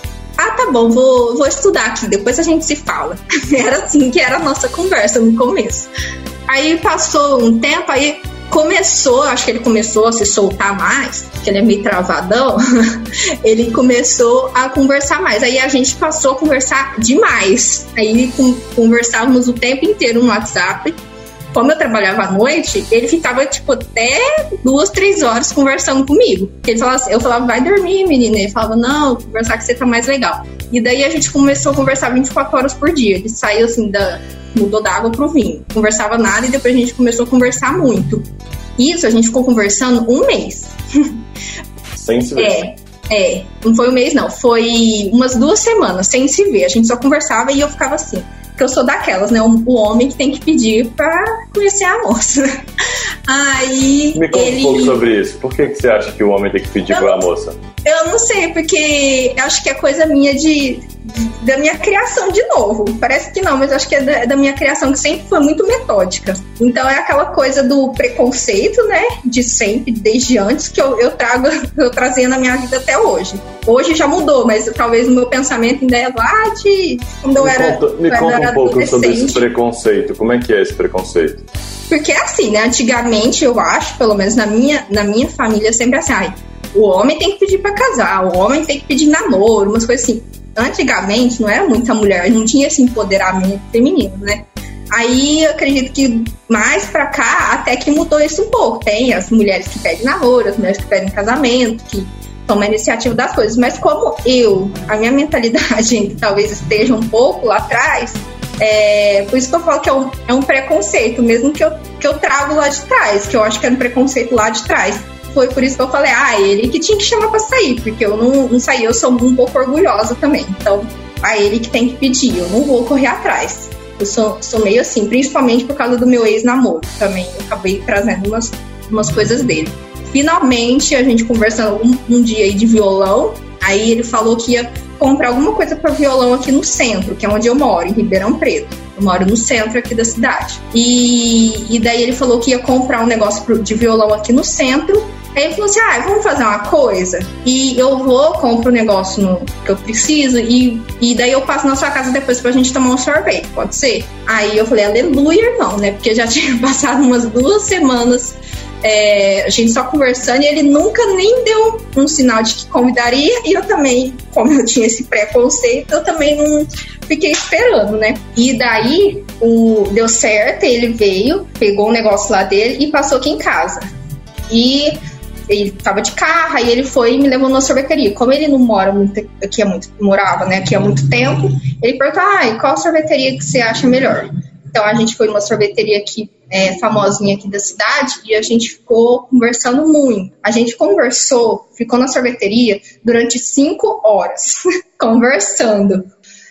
Ah, tá bom, vou, vou estudar aqui, depois a gente se fala. Era assim que era a nossa conversa no começo. Aí passou um tempo, aí começou, acho que ele começou a se soltar mais, que ele é meio travadão, ele começou a conversar mais. Aí a gente passou a conversar demais. Aí conversávamos o tempo inteiro no WhatsApp como eu trabalhava à noite, ele ficava, tipo, até duas, três horas conversando comigo. Ele falava assim, eu falava, vai dormir, menina. Ele falava, não, conversar com você tá mais legal. E daí a gente começou a conversar 24 horas por dia. Ele saiu, assim, da, mudou da água pro vinho. Conversava nada e depois a gente começou a conversar muito. Isso, a gente ficou conversando um mês. Sem se ver. É. É, não foi um mês, não. Foi umas duas semanas sem se ver. A gente só conversava e eu ficava assim. Porque eu sou daquelas, né? O, o homem que tem que pedir pra conhecer a moça. Aí. Me conta ele... um pouco sobre isso. Por que, que você acha que o homem tem que pedir eu, pra moça? Eu não sei, porque acho que é coisa minha de da minha criação de novo. Parece que não, mas acho que é da, da, minha criação que sempre foi muito metódica. Então é aquela coisa do preconceito, né? De sempre, desde antes, que eu, eu trago, eu trazia na minha vida até hoje. Hoje já mudou, mas talvez o meu pensamento ainda é lá de quando eu me era. Conta, me conta era um pouco sobre esse preconceito. Como é que é esse preconceito? Porque é assim, né? Antigamente, eu acho, pelo menos na minha, na minha família, sempre assim, ai, o homem tem que pedir para casar, o homem tem que pedir namoro, umas coisas assim antigamente não era muita mulher, não tinha esse empoderamento feminino, né? Aí eu acredito que mais pra cá até que mudou isso um pouco. Tem as mulheres que pedem namoro, as mulheres que pedem casamento, que tomam a iniciativa das coisas. Mas como eu, a minha mentalidade talvez esteja um pouco lá atrás, é, por isso que eu falo que é um, é um preconceito, mesmo que eu, que eu trago lá de trás, que eu acho que é um preconceito lá de trás foi por isso que eu falei, ah, ele que tinha que chamar pra sair, porque eu não, não saí, eu sou um pouco orgulhosa também. Então, a ele que tem que pedir, eu não vou correr atrás. Eu sou, sou meio assim, principalmente por causa do meu ex-namoro também. Eu acabei trazendo umas, umas coisas dele. Finalmente, a gente conversando um, um dia aí de violão, aí ele falou que ia comprar alguma coisa para violão aqui no centro, que é onde eu moro, em Ribeirão Preto. Eu moro no centro aqui da cidade. E, e daí ele falou que ia comprar um negócio de violão aqui no centro Aí ele falou assim: ah, vamos fazer uma coisa. E eu vou, compro o negócio no, que eu preciso e, e daí eu passo na sua casa depois pra gente tomar um sorvete, pode ser? Aí eu falei: aleluia, não, né? Porque já tinha passado umas duas semanas é, a gente só conversando e ele nunca nem deu um sinal de que convidaria e eu também, como eu tinha esse preconceito, eu também não fiquei esperando, né? E daí o, deu certo, ele veio, pegou o um negócio lá dele e passou aqui em casa. E ele tava de carro, aí ele foi e me levou na sorveteria. Como ele não mora muito aqui há muito, morava, né, aqui há muito tempo, ele perguntou, ah, qual sorveteria que você acha melhor? Então a gente foi numa sorveteria aqui é, famosinha aqui da cidade e a gente ficou conversando muito. A gente conversou, ficou na sorveteria durante cinco horas conversando.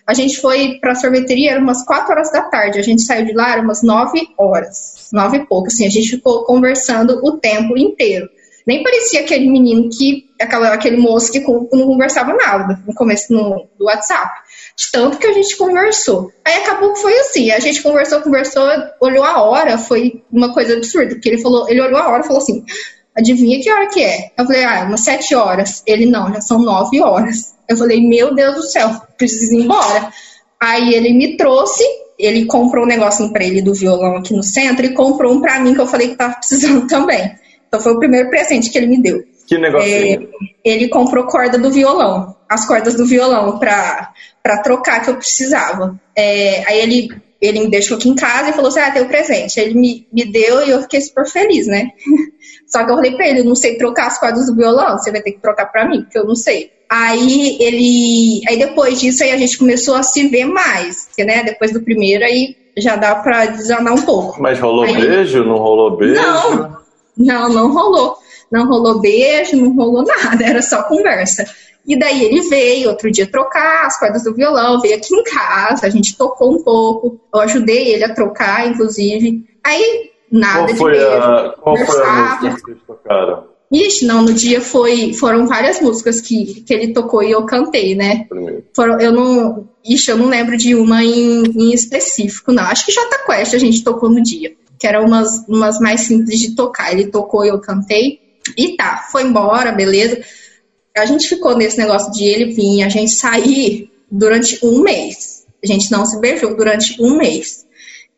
A gente foi para a sorveteria, era umas 4 horas da tarde. A gente saiu de lá, era umas 9 horas. 9 e pouco, assim. A gente ficou conversando o tempo inteiro. Nem parecia aquele menino que. Aquela, aquele moço que não conversava nada no começo no, do WhatsApp. De tanto que a gente conversou. Aí acabou que foi assim. A gente conversou, conversou, olhou a hora, foi uma coisa absurda. Porque ele falou, ele olhou a hora e falou assim: adivinha que hora que é? Eu falei, ah, umas sete horas. Ele, não, já são nove horas. Eu falei, meu Deus do céu, preciso ir embora. Aí ele me trouxe, ele comprou um negocinho pra ele do violão aqui no centro e comprou um pra mim que eu falei que tava precisando também. Então foi o primeiro presente que ele me deu. Que negocinho? É, ele comprou corda do violão, as cordas do violão pra, pra trocar que eu precisava. É, aí ele, ele me deixou aqui em casa e falou assim: Ah, tem o presente. Ele me, me deu e eu fiquei super feliz, né? Só que eu falei pra ele: não sei trocar as cordas do violão, você vai ter que trocar pra mim, porque eu não sei. Aí ele. Aí depois disso aí a gente começou a se ver mais. Porque, né, depois do primeiro aí já dá pra desandar um pouco. Mas rolou aí, beijo? Não rolou beijo? Não, não, não rolou. Não rolou beijo, não rolou nada, era só conversa. E daí ele veio outro dia trocar as cordas do violão, veio aqui em casa, a gente tocou um pouco, eu ajudei ele a trocar, inclusive. Aí, nada qual foi de beijo. A, qual foi a música que vocês tocaram? Ixi, não, no dia foi, foram várias músicas que, que ele tocou e eu cantei, né? Foram, eu não. Ixi, eu não lembro de uma em, em específico, não. Acho que Jota Quest a gente tocou no dia que eram umas, umas mais simples de tocar. Ele tocou e eu cantei. E tá, foi embora, beleza. A gente ficou nesse negócio de ele vir, a gente sair durante um mês. A gente não se beijou durante um mês.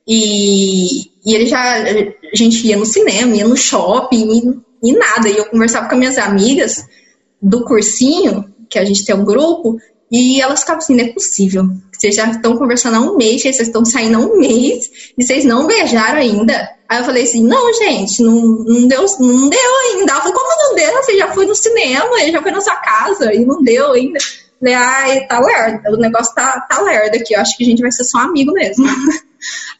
E, e ele já. A gente ia no cinema, ia no shopping e, e nada. E eu conversava com minhas amigas do cursinho, que a gente tem um grupo, e elas ficavam assim, não é possível. Vocês já estão conversando há um mês, vocês estão saindo há um mês e vocês não beijaram ainda. Aí eu falei assim, não, gente, não, não, deu, não deu ainda. Ela falou, como não deu? Você já foi no cinema, já foi na sua casa e não deu ainda. Falei, ai, tá lerda, o negócio tá, tá lerda aqui, eu acho que a gente vai ser só amigo mesmo.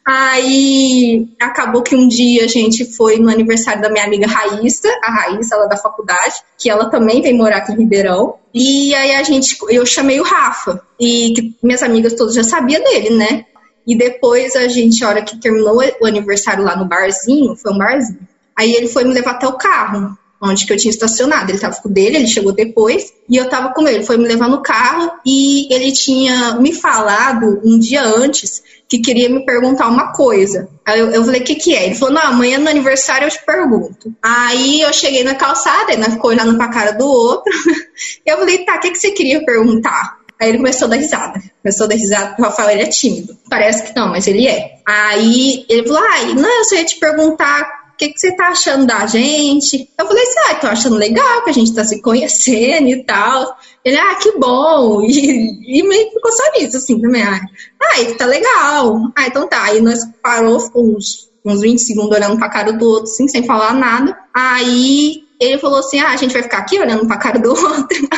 Aí acabou que um dia a gente foi no aniversário da minha amiga Raíssa, a Raíssa, ela é da faculdade, que ela também vem morar aqui em Ribeirão. E aí a gente, eu chamei o Rafa, e minhas amigas todas já sabiam dele, né? E depois a gente, a hora que terminou o aniversário lá no barzinho, foi um barzinho. Aí ele foi me levar até o carro, onde que eu tinha estacionado. Ele estava com o dele, ele chegou depois, e eu estava com ele. Foi me levar no carro e ele tinha me falado um dia antes que queria me perguntar uma coisa. Aí eu, eu falei, o que que é? Ele falou, não, amanhã no aniversário eu te pergunto. Aí eu cheguei na calçada, ele ficou olhando pra cara do outro. eu falei, tá, o que que você queria perguntar? Aí ele começou a dar risada. Começou a dar risada, o Rafael ele é tímido. Parece que não, mas ele é. Aí ele falou, ai, não, eu só ia te perguntar o que, que você tá achando da gente? Eu falei assim, ah, tô achando legal que a gente tá se conhecendo e tal. Ele, ah, que bom. E, e meio que ficou só nisso, assim, também. Ah, ah tá legal. Ah, então tá. Aí nós parou, uns, uns 20 segundos olhando pra cara do outro, assim, sem falar nada. Aí ele falou assim, ah, a gente vai ficar aqui olhando pra cara do outro.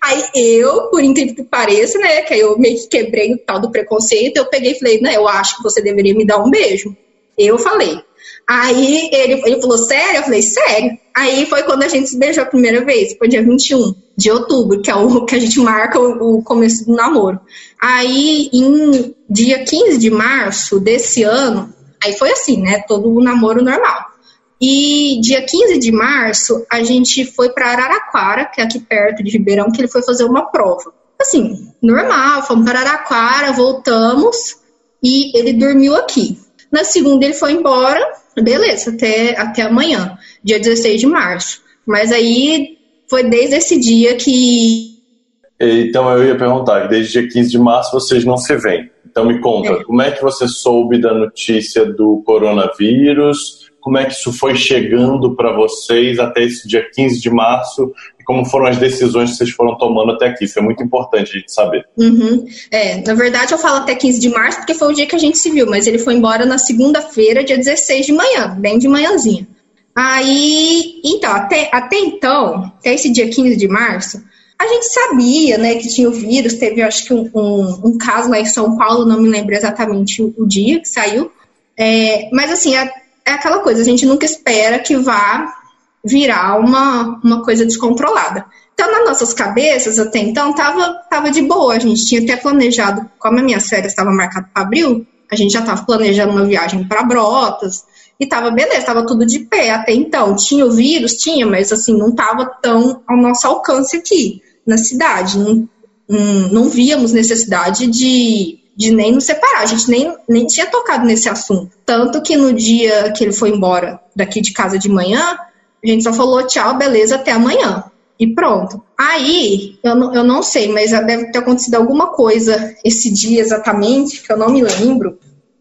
Aí eu, por incrível que pareça, né, que aí eu meio que quebrei o tal do preconceito, eu peguei e falei, né, eu acho que você deveria me dar um beijo. Eu falei. Aí ele, ele falou, sério? Eu falei, sério. Aí foi quando a gente se beijou a primeira vez, foi dia 21 de outubro, que é o que a gente marca o, o começo do namoro. Aí, em dia 15 de março desse ano, aí foi assim, né? Todo o namoro normal. E dia 15 de março, a gente foi para Araraquara, que é aqui perto de Ribeirão, que ele foi fazer uma prova. Assim, normal, fomos para Araraquara, voltamos e ele dormiu aqui. Na segunda ele foi embora, beleza, até, até amanhã, dia 16 de março. Mas aí foi desde esse dia que. Então eu ia perguntar, desde dia 15 de março vocês não se veem. Então me conta, é. como é que você soube da notícia do coronavírus? Como é que isso foi chegando para vocês até esse dia 15 de março? E como foram as decisões que vocês foram tomando até aqui? Isso é muito importante a gente saber. Uhum. É, na verdade, eu falo até 15 de março porque foi o dia que a gente se viu, mas ele foi embora na segunda-feira, dia 16 de manhã, bem de manhãzinha. Aí, então, até, até então, até esse dia 15 de março, a gente sabia, né, que tinha o vírus, teve, acho que, um, um, um caso lá em São Paulo, não me lembro exatamente o, o dia que saiu, é, mas, assim, é, é, aquela coisa, a gente nunca espera que vá virar uma, uma coisa descontrolada. Então, nas nossas cabeças, até então, tava, tava de boa, a gente tinha até planejado, como as minhas férias estavam marcadas para abril, a gente já estava planejando uma viagem para Brotas, e tava beleza, tava tudo de pé até então. Tinha o vírus? Tinha, mas assim, não tava tão ao nosso alcance aqui na cidade. Não, não, não víamos necessidade de, de nem nos separar. A gente nem, nem tinha tocado nesse assunto. Tanto que no dia que ele foi embora daqui de casa de manhã, a gente só falou tchau, beleza, até amanhã. E pronto. Aí, eu não, eu não sei, mas deve ter acontecido alguma coisa esse dia exatamente, que eu não me lembro,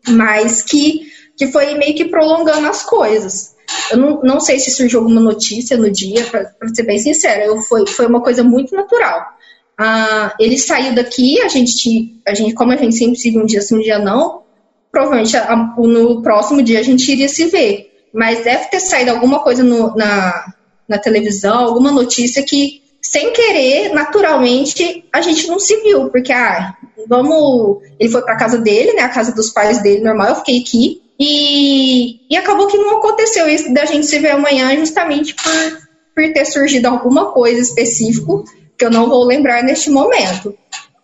mas que que foi meio que prolongando as coisas. Eu não, não sei se surgiu alguma notícia no dia, para ser bem sincera, eu, foi, foi uma coisa muito natural. Ah, ele saiu daqui, a gente, a gente, como a gente sempre se um dia sim, um dia não, provavelmente a, no próximo dia a gente iria se ver. Mas deve ter saído alguma coisa no, na, na televisão, alguma notícia que, sem querer, naturalmente, a gente não se viu, porque, ah, vamos. Ele foi para casa dele, né? A casa dos pais dele, normal, eu fiquei aqui. E, e acabou que não aconteceu isso da gente se ver amanhã justamente por, por ter surgido alguma coisa específica que eu não vou lembrar neste momento.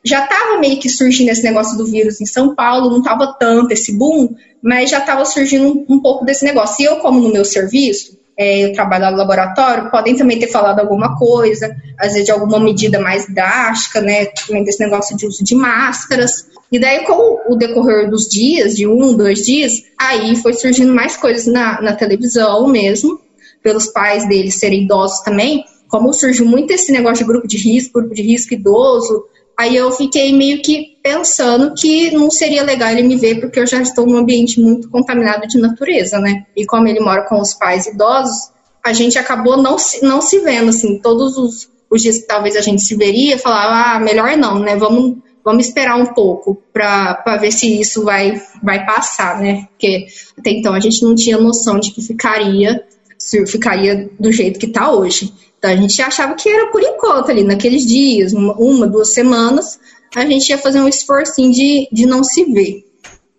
Já estava meio que surgindo esse negócio do vírus em São Paulo, não estava tanto esse boom, mas já estava surgindo um, pouco desse negócio. E eu, como no meu serviço, é, eu trabalho no laboratório, podem também ter falado alguma coisa, às vezes de alguma medida mais drástica, né? Também desse negócio de uso de máscaras. E daí, com o decorrer dos dias, de um, dois dias, aí foi surgindo mais coisas na, na televisão mesmo, pelos pais deles serem idosos também. Como surgiu muito esse negócio de grupo de risco, grupo de risco idoso, aí eu fiquei meio que pensando que não seria legal ele me ver porque eu já estou num ambiente muito contaminado de natureza, né? E como ele mora com os pais idosos, a gente acabou não se, não se vendo, assim, todos os, os dias que talvez a gente se veria, falava, ah, melhor não, né? Vamos, vamos esperar um pouco para ver se isso vai, vai passar, né? Porque até então a gente não tinha noção de que ficaria, ficaria do jeito que está hoje. Então a gente achava que era por enquanto ali, naqueles dias, uma, uma duas semanas, a gente ia fazer um esforcinho de, de não se ver.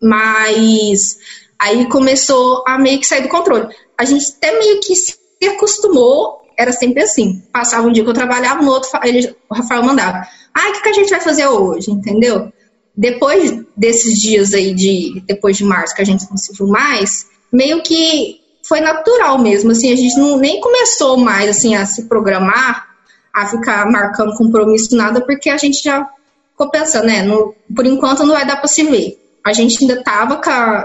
Mas aí começou a meio que sair do controle. A gente até meio que se acostumou, era sempre assim. Passava um dia que eu trabalhava, no outro ele, o Rafael mandava. Ah, o que, que a gente vai fazer hoje? Entendeu? Depois desses dias aí de. Depois de março que a gente não se viu mais, meio que foi natural mesmo. Assim, a gente não, nem começou mais assim, a se programar, a ficar marcando compromisso, nada, porque a gente já ficou pensando, né? No, por enquanto não vai dar para se ver. A gente ainda estava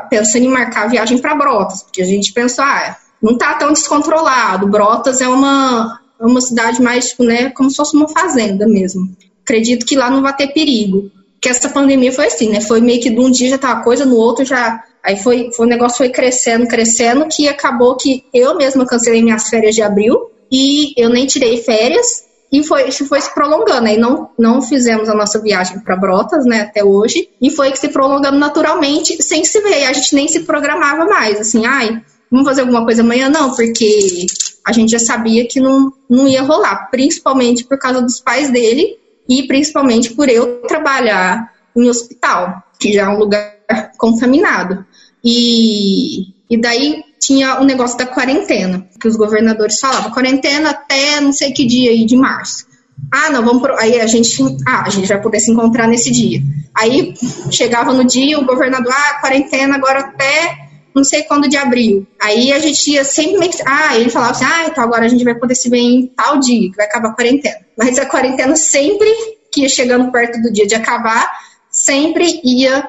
pensando em marcar a viagem para Brotas, porque a gente pensou, ah, não tá tão descontrolado. Brotas é uma, é uma cidade mais, tipo, né, como se fosse uma fazenda mesmo. Acredito que lá não vai ter perigo. Que essa pandemia foi assim, né? Foi meio que de um dia já tava coisa, no outro já. Aí foi, foi o negócio foi crescendo, crescendo, que acabou que eu mesma cancelei minhas férias de abril e eu nem tirei férias e foi, foi se prolongando. Aí não, não fizemos a nossa viagem para Brotas, né, até hoje, e foi se prolongando naturalmente, sem se ver. A gente nem se programava mais, assim, ai, vamos fazer alguma coisa amanhã? Não, porque a gente já sabia que não, não ia rolar, principalmente por causa dos pais dele e principalmente por eu trabalhar em hospital, que já é um lugar contaminado. E, e daí tinha o negócio da quarentena, que os governadores falavam, quarentena até não sei que dia aí de março. Ah, não, vamos pro... aí a gente, ah, a gente vai poder se encontrar nesse dia. Aí chegava no dia o governador, ah, quarentena agora até não sei quando de abril. Aí a gente ia sempre Ah, ele falava assim, ah, então agora a gente vai poder se ver em tal dia, que vai acabar a quarentena. Mas a quarentena sempre que ia chegando perto do dia de acabar, sempre ia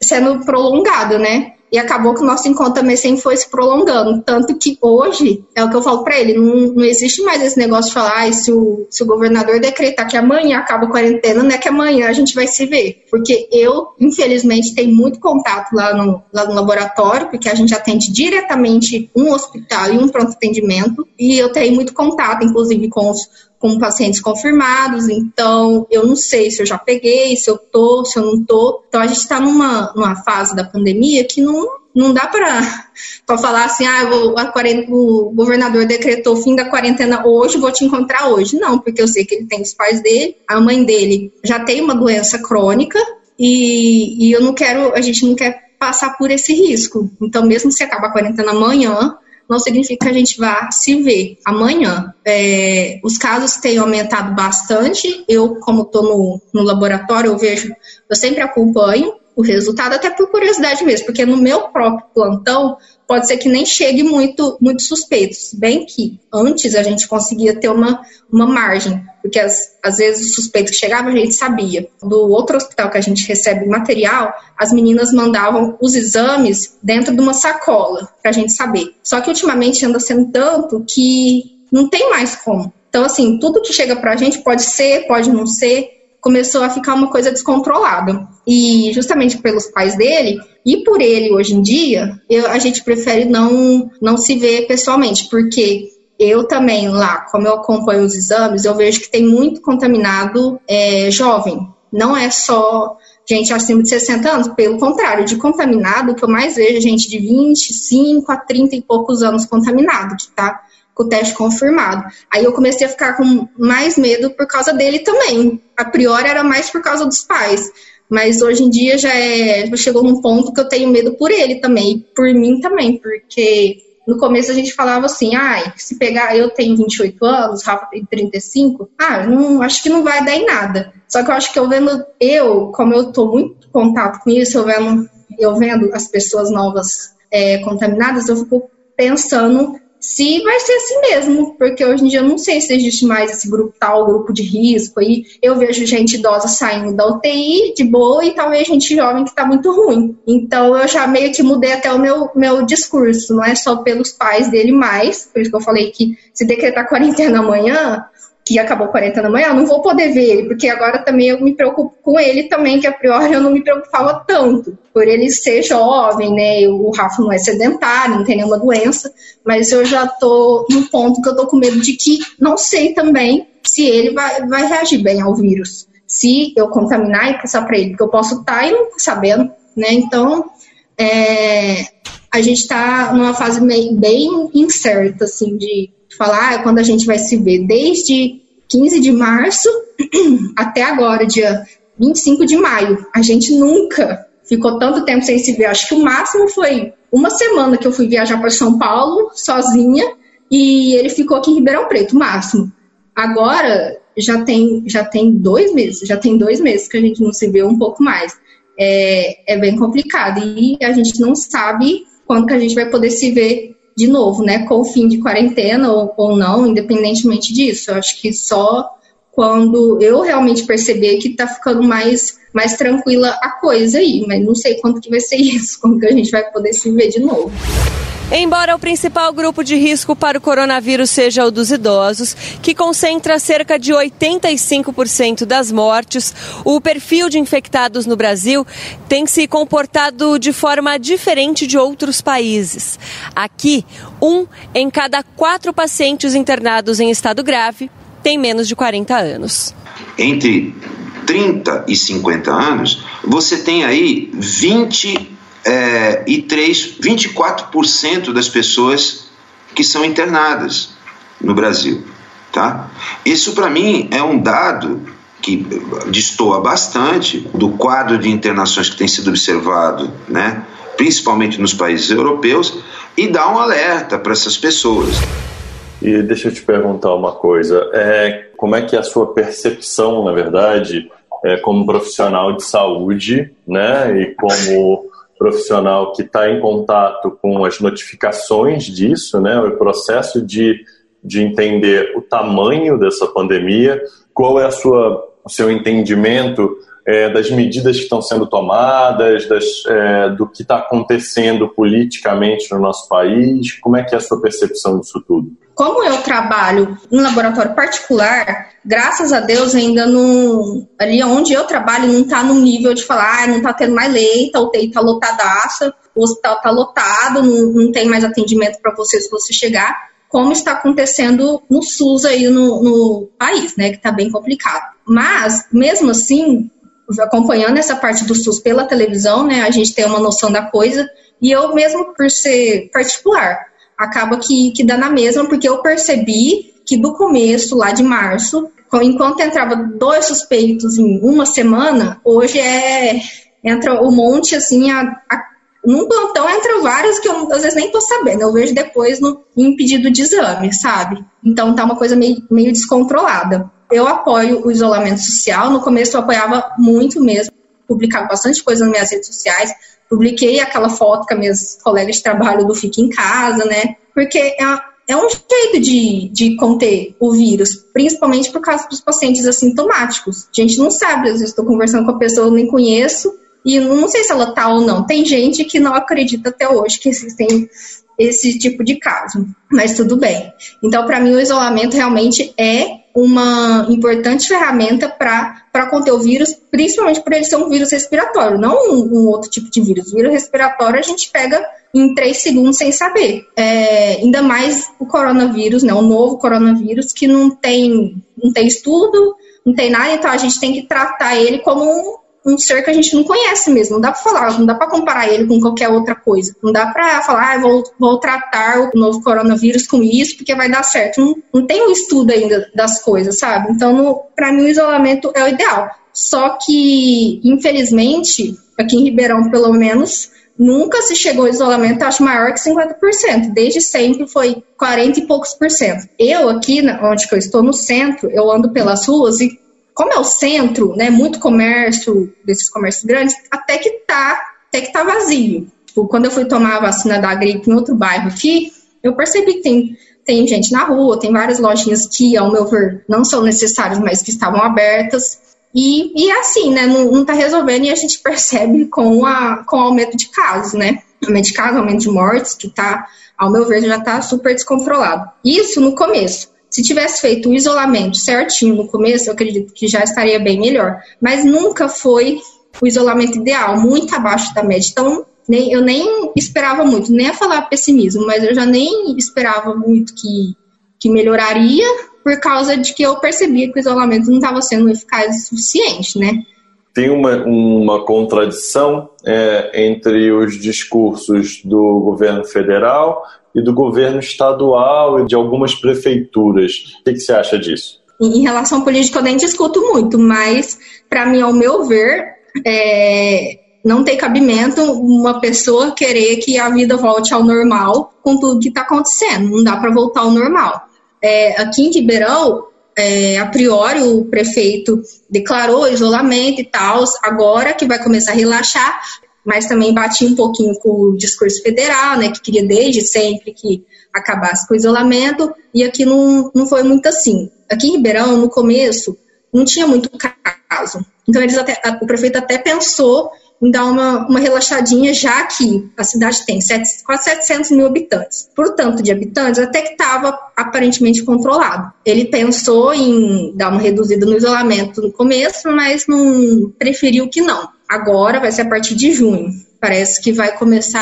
sendo prolongado, né? E acabou que o nosso encontro também sempre foi se prolongando. Tanto que hoje, é o que eu falo para ele, não, não existe mais esse negócio de falar, ah, se, o, se o governador decretar que amanhã acaba a quarentena, não é que amanhã a gente vai se ver. Porque eu, infelizmente, tenho muito contato lá no, lá no laboratório, porque a gente atende diretamente um hospital e um pronto atendimento. E eu tenho muito contato, inclusive, com os com pacientes confirmados, então eu não sei se eu já peguei, se eu tô, se eu não tô. Então a gente está numa, numa fase da pandemia que não, não dá para falar assim, ah, a, o governador decretou o fim da quarentena hoje, vou te encontrar hoje. Não, porque eu sei que ele tem os pais dele, a mãe dele já tem uma doença crônica e, e eu não quero, a gente não quer passar por esse risco. Então, mesmo se acabar a quarentena amanhã, não significa que a gente vá se ver amanhã. É, os casos têm aumentado bastante. Eu, como estou no, no laboratório, eu vejo, eu sempre acompanho o resultado, até por curiosidade mesmo, porque no meu próprio plantão pode ser que nem chegue muito, muito suspeitos. Bem que antes a gente conseguia ter uma, uma margem, porque as, às vezes o suspeito que chegava a gente sabia. Do outro hospital que a gente recebe material, as meninas mandavam os exames dentro de uma sacola para a gente saber. Só que ultimamente anda sendo tanto que não tem mais como. Então, assim, tudo que chega para a gente pode ser, pode não ser, começou a ficar uma coisa descontrolada. E justamente pelos pais dele e por ele hoje em dia, eu, a gente prefere não, não se ver pessoalmente, porque eu também lá, como eu acompanho os exames, eu vejo que tem muito contaminado é, jovem. Não é só gente acima de 60 anos, pelo contrário, de contaminado, o que eu mais vejo é gente de 25 a 30 e poucos anos contaminado, que está com o teste confirmado. Aí eu comecei a ficar com mais medo por causa dele também. A priori era mais por causa dos pais. Mas hoje em dia já, é, chegou num ponto que eu tenho medo por ele também, por mim também, porque no começo a gente falava assim, ai, se pegar, eu tenho 28 anos, Rafa tem 35, ah, não, acho que não vai dar em nada. Só que eu acho que eu vendo, eu, como eu tô muito em contato com isso, eu vendo, eu vendo as pessoas novas é, contaminadas, eu fico pensando se vai ser assim mesmo, porque hoje em dia eu não sei se existe mais esse grupo tal, grupo de risco aí. Eu vejo gente idosa saindo da UTI de boa e talvez gente jovem que está muito ruim. Então eu já meio que mudei até o meu, meu discurso, não é só pelos pais dele mais, por isso que eu falei que se decretar quarentena amanhã, que acabou 40 da manhã, não vou poder ver ele, porque agora também eu me preocupo com ele também, que a priori eu não me preocupava tanto, por ele ser jovem, né? O Rafa não é sedentário, não tem nenhuma doença, mas eu já tô no ponto que eu tô com medo de que não sei também se ele vai, vai reagir bem ao vírus. Se eu contaminar e passar para ele, porque eu posso estar tá e não sabendo, né? Então, é, a gente está numa fase bem incerta, assim, de falar ah, quando a gente vai se ver. Desde 15 de março até agora, dia 25 de maio. A gente nunca ficou tanto tempo sem se ver. Acho que o máximo foi uma semana que eu fui viajar para São Paulo sozinha e ele ficou aqui em Ribeirão Preto, máximo. Agora já tem já tem dois meses, já tem dois meses que a gente não se vê um pouco mais. É, é bem complicado e a gente não sabe quando que a gente vai poder se ver de novo, né, com o fim de quarentena ou, ou não, independentemente disso. Eu acho que só quando eu realmente perceber que tá ficando mais, mais tranquila a coisa aí, mas não sei quanto que vai ser isso, como que a gente vai poder se ver de novo. Embora o principal grupo de risco para o coronavírus seja o dos idosos, que concentra cerca de 85% das mortes, o perfil de infectados no Brasil tem se comportado de forma diferente de outros países. Aqui, um em cada quatro pacientes internados em estado grave tem menos de 40 anos. Entre 30 e 50 anos, você tem aí 20 é, e 3, 24% das pessoas que são internadas no Brasil. Tá? Isso, para mim, é um dado que destoa bastante do quadro de internações que tem sido observado, né, principalmente nos países europeus, e dá um alerta para essas pessoas. E deixa eu te perguntar uma coisa: é, como é que é a sua percepção, na verdade, é, como profissional de saúde, né, e como profissional que está em contato com as notificações disso, né, o processo de, de entender o tamanho dessa pandemia, qual é a sua, o seu entendimento é, das medidas que estão sendo tomadas, das, é, do que está acontecendo politicamente no nosso país, como é que é a sua percepção disso tudo? Como eu trabalho em laboratório particular, graças a Deus ainda não. Ali onde eu trabalho não está no nível de falar, ah, não está tendo mais leite, a UTI está lotadaça, o hospital está lotado, não, não tem mais atendimento para você se você chegar, como está acontecendo no SUS aí no, no país, né? Que está bem complicado. Mas, mesmo assim, acompanhando essa parte do SUS pela televisão, né? A gente tem uma noção da coisa, e eu mesmo por ser particular acaba que, que dá na mesma, porque eu percebi que do começo, lá de março, enquanto entrava dois suspeitos em uma semana, hoje é entra um monte assim, a, a, num plantão entra vários que eu às vezes nem tô sabendo, eu vejo depois no, em pedido de exame, sabe? Então tá uma coisa meio, meio descontrolada. Eu apoio o isolamento social, no começo eu apoiava muito mesmo, publicava bastante coisa nas minhas redes sociais, publiquei aquela foto com as minhas colegas de trabalho do Fique em Casa, né? Porque é, é um jeito de, de conter o vírus, principalmente por causa dos pacientes assintomáticos. A gente não sabe, às vezes estou conversando com a pessoa, eu nem conheço, e não sei se ela tá ou não. Tem gente que não acredita até hoje que existem esse tipo de caso, mas tudo bem. Então, para mim, o isolamento realmente é uma importante ferramenta para conter o vírus, principalmente por ele ser um vírus respiratório, não um, um, outro tipo de vírus. O vírus respiratório a gente pega em três segundos sem saber. É, ainda mais o coronavírus, né, o novo coronavírus, que não tem, não tem estudo, não tem nada, então a gente tem que tratar ele como um, um ser que a gente não conhece mesmo. Não dá para falar, não dá para comparar ele com qualquer outra coisa. Não dá para falar, ah, vou, vou tratar o novo coronavírus com isso porque vai dar certo. Não, não tem um estudo ainda das coisas, sabe? Então, para mim, o isolamento é o ideal. Só que, infelizmente, aqui em Ribeirão, pelo menos, nunca se chegou ao isolamento, acho maior que 50%. Desde sempre foi 40 e poucos por cento. Eu aqui, onde eu estou no centro, eu ando pelas ruas e como é o centro, né, muito comércio, desses comércios grandes, até que tá, até que tá vazio. Tipo, quando eu fui tomar a vacina da gripe em outro bairro aqui, eu percebi que tem, tem gente na rua, tem várias lojinhas que, ao meu ver, não são necessárias, mas que estavam abertas. E, e é assim, né, não, não tá resolvendo e a gente percebe com, a, com o aumento de casos, né? Aumento de casos, aumento de mortes, que tá, ao meu ver, já tá super descontrolado. Isso no começo. Se tivesse feito o isolamento certinho no começo, eu acredito que já estaria bem melhor. Mas nunca foi o isolamento ideal, muito abaixo da média. Então, nem, eu nem esperava muito, nem a falar pessimismo, mas eu já nem esperava muito que, que melhoraria, por causa de que eu percebia que o isolamento não estava sendo eficaz o suficiente, né? Tem uma, uma contradição é, entre os discursos do governo federal e do governo estadual e de algumas prefeituras. O que, que você acha disso? Em relação política, eu nem discuto muito, mas, para mim, ao meu ver, é, não tem cabimento uma pessoa querer que a vida volte ao normal com tudo que está acontecendo. Não dá para voltar ao normal. É, aqui em Ribeirão, é, a priori, o prefeito declarou isolamento e tal, agora que vai começar a relaxar, mas também bati um pouquinho com o discurso federal, né, que queria desde sempre que acabasse com o isolamento, e aqui não, não foi muito assim. Aqui em Ribeirão, no começo, não tinha muito caso. Então, eles até, o prefeito até pensou dar uma, uma relaxadinha, já que a cidade tem sete, quase 700 mil habitantes. Por tanto de habitantes, até que estava aparentemente controlado. Ele pensou em dar uma reduzida no isolamento no começo, mas não preferiu que não. Agora vai ser a partir de junho. Parece que vai começar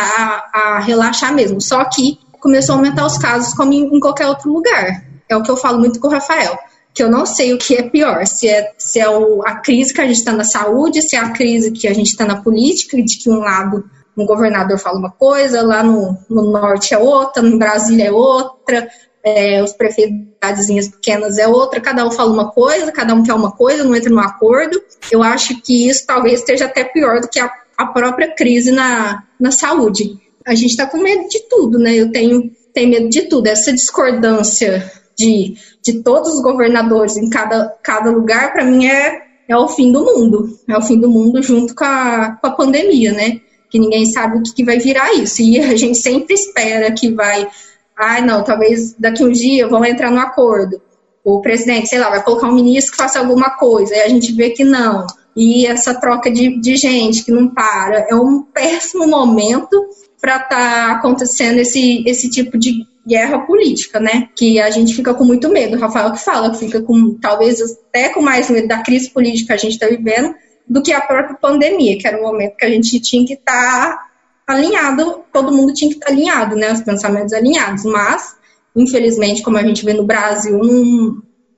a, a relaxar mesmo. Só que começou a aumentar os casos como em, em qualquer outro lugar. É o que eu falo muito com o Rafael que eu não sei o que é pior, se é, se é o, a crise que a gente está na saúde, se é a crise que a gente está na política, de que um lado um governador fala uma coisa, lá no, no norte é outra, no Brasília é outra, é, os prefeitos pequenas é outra, cada um fala uma coisa, cada um quer uma coisa, não entra no acordo. Eu acho que isso talvez esteja até pior do que a, a própria crise na, na saúde. A gente está com medo de tudo, né? Eu tenho, tenho medo de tudo. Essa discordância de, de todos os governadores em cada, cada lugar, para mim é, é o fim do mundo. É o fim do mundo junto com a, com a pandemia, né? Que ninguém sabe o que, que vai virar isso. E a gente sempre espera que vai. Ah, não, talvez daqui um dia vão entrar no acordo. O presidente, sei lá, vai colocar um ministro que faça alguma coisa. E a gente vê que não. E essa troca de, de gente que não para. É um péssimo momento para estar tá acontecendo esse, esse tipo de guerra política, né? Que a gente fica com muito medo. O Rafael que fala que fica com, talvez até com mais medo da crise política que a gente está vivendo do que a própria pandemia, que era um momento que a gente tinha que estar tá alinhado, todo mundo tinha que estar tá alinhado, né? Os pensamentos alinhados. Mas, infelizmente, como a gente vê no Brasil,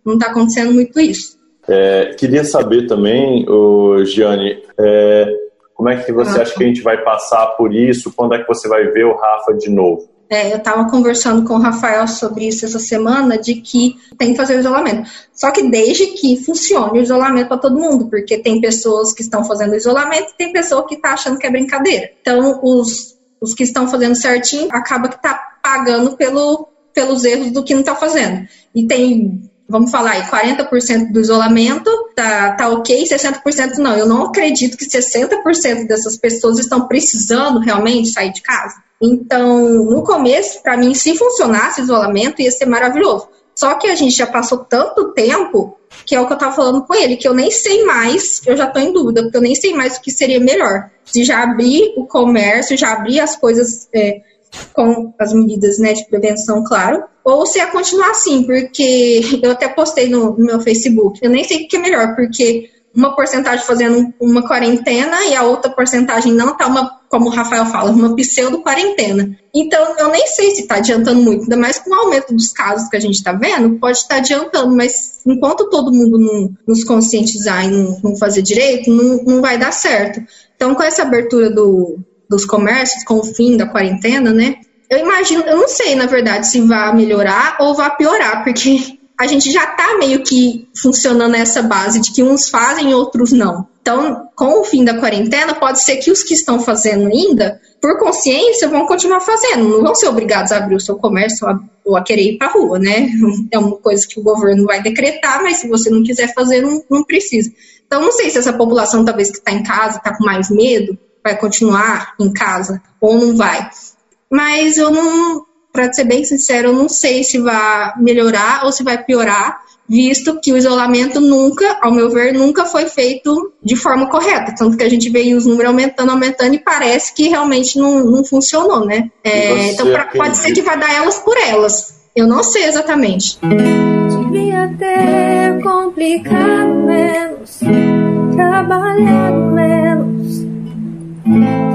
não está acontecendo muito isso. É, queria saber também, o Gianni, é, como é que você ah, acha que a gente vai passar por isso? Quando é que você vai ver o Rafa de novo? É, eu estava conversando com o Rafael sobre isso essa semana, de que tem que fazer o isolamento. Só que desde que funcione o isolamento para todo mundo, porque tem pessoas que estão fazendo isolamento e tem pessoa que está achando que é brincadeira. Então, os, os que estão fazendo certinho acaba que está pagando pelo, pelos erros do que não está fazendo. E tem vamos falar aí, 40% do isolamento tá, tá ok, 60% não. Eu não acredito que 60% dessas pessoas estão precisando realmente sair de casa. Então, no começo, para mim, se funcionasse o isolamento, ia ser maravilhoso. Só que a gente já passou tanto tempo, que é o que eu estava falando com ele, que eu nem sei mais, eu já estou em dúvida, porque eu nem sei mais o que seria melhor. Se já abrir o comércio, já abrir as coisas é, com as medidas né, de prevenção, claro, ou se é continuar assim, porque eu até postei no, no meu Facebook, eu nem sei o que é melhor, porque uma porcentagem fazendo uma quarentena e a outra porcentagem não está uma, como o Rafael fala, uma pseudo-quarentena. Então, eu nem sei se está adiantando muito, ainda mais com o aumento dos casos que a gente está vendo, pode estar tá adiantando, mas enquanto todo mundo não nos conscientizar e não, não fazer direito, não, não vai dar certo. Então, com essa abertura do, dos comércios, com o fim da quarentena, né? Eu imagino, eu não sei, na verdade, se vai melhorar ou vai piorar, porque a gente já está meio que funcionando nessa base de que uns fazem e outros não. Então, com o fim da quarentena, pode ser que os que estão fazendo ainda, por consciência, vão continuar fazendo. Não vão ser obrigados a abrir o seu comércio ou a querer ir para a rua, né? É uma coisa que o governo vai decretar, mas se você não quiser fazer, não, não precisa. Então, não sei se essa população, talvez que está em casa, está com mais medo, vai continuar em casa ou não vai. Mas eu não, para ser bem sincero, eu não sei se vai melhorar ou se vai piorar, visto que o isolamento nunca, ao meu ver, nunca foi feito de forma correta. Tanto que a gente vê os números aumentando, aumentando e parece que realmente não, não funcionou, né? É, então pra, pode ser que vai dar elas por elas. Eu não sei exatamente. Devia ter complicado menos,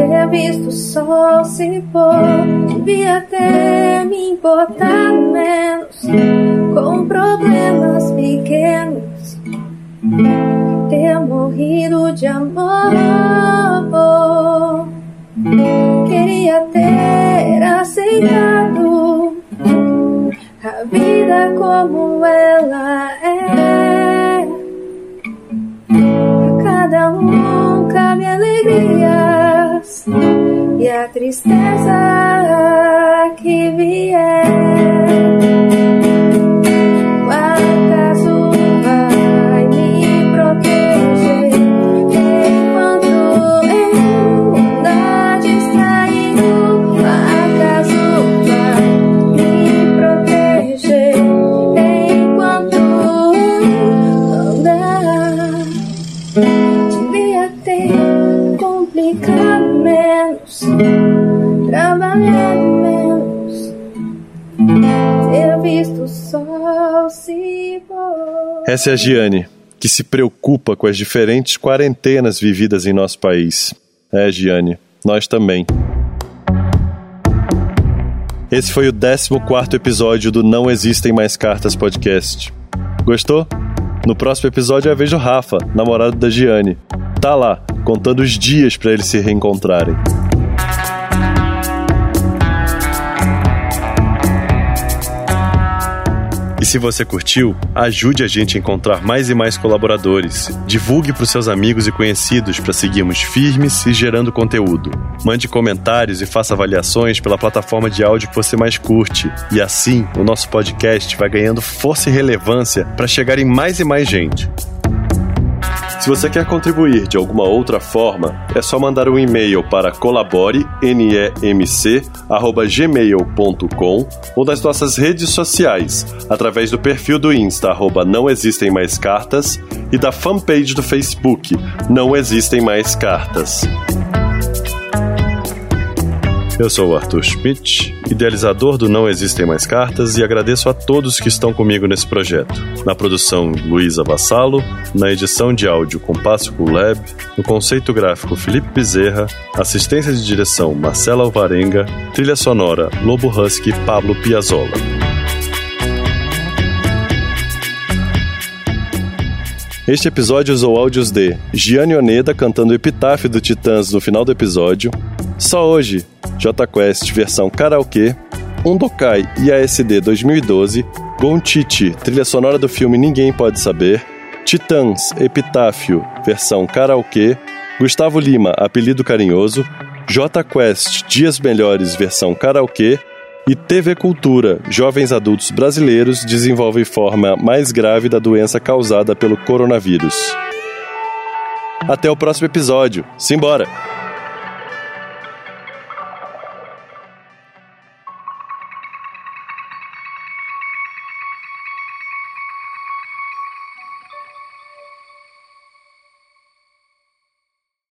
ter visto o sol se pôr. Devia ter me importado menos com problemas pequenos, ter morrido de amor. Queria ter aceitado a vida como ela é. A cada um e a tristeza que vier. Essa é a Giane, que se preocupa com as diferentes quarentenas vividas em nosso país. É, Giane, nós também. Esse foi o 14 episódio do Não Existem Mais Cartas podcast. Gostou? No próximo episódio eu vejo Rafa, namorado da Giane. Tá lá, contando os dias para eles se reencontrarem. Se você curtiu, ajude a gente a encontrar mais e mais colaboradores. Divulgue para os seus amigos e conhecidos para seguirmos firmes e gerando conteúdo. Mande comentários e faça avaliações pela plataforma de áudio que você mais curte. E assim, o nosso podcast vai ganhando força e relevância para chegar em mais e mais gente. Se você quer contribuir de alguma outra forma, é só mandar um e-mail para colabore.nemc@gmail.com ou nas nossas redes sociais, através do perfil do Insta arroba não existem mais cartas e da fanpage do Facebook Não Existem Mais Cartas. Eu sou o Arthur Schmidt, idealizador do Não Existem Mais Cartas, e agradeço a todos que estão comigo nesse projeto. Na produção, Luísa Vassalo, na edição de áudio Compasso Lab, no conceito gráfico Felipe Bezerra, assistência de direção Marcela Alvarenga, trilha sonora Lobo Husky Pablo Piazzolla. Este episódio usou áudios de Gianni Oneda cantando o epitáfio do Titãs no final do episódio, Só Hoje, JQuest versão karaokê, Undokai e ASD 2012, Gontiti, trilha sonora do filme Ninguém Pode Saber, Titãs, Epitáfio, versão karaokê, Gustavo Lima, apelido carinhoso, JQuest, Dias Melhores, versão karaokê, e TV Cultura, jovens adultos brasileiros desenvolvem forma mais grave da doença causada pelo coronavírus. Até o próximo episódio. Simbora!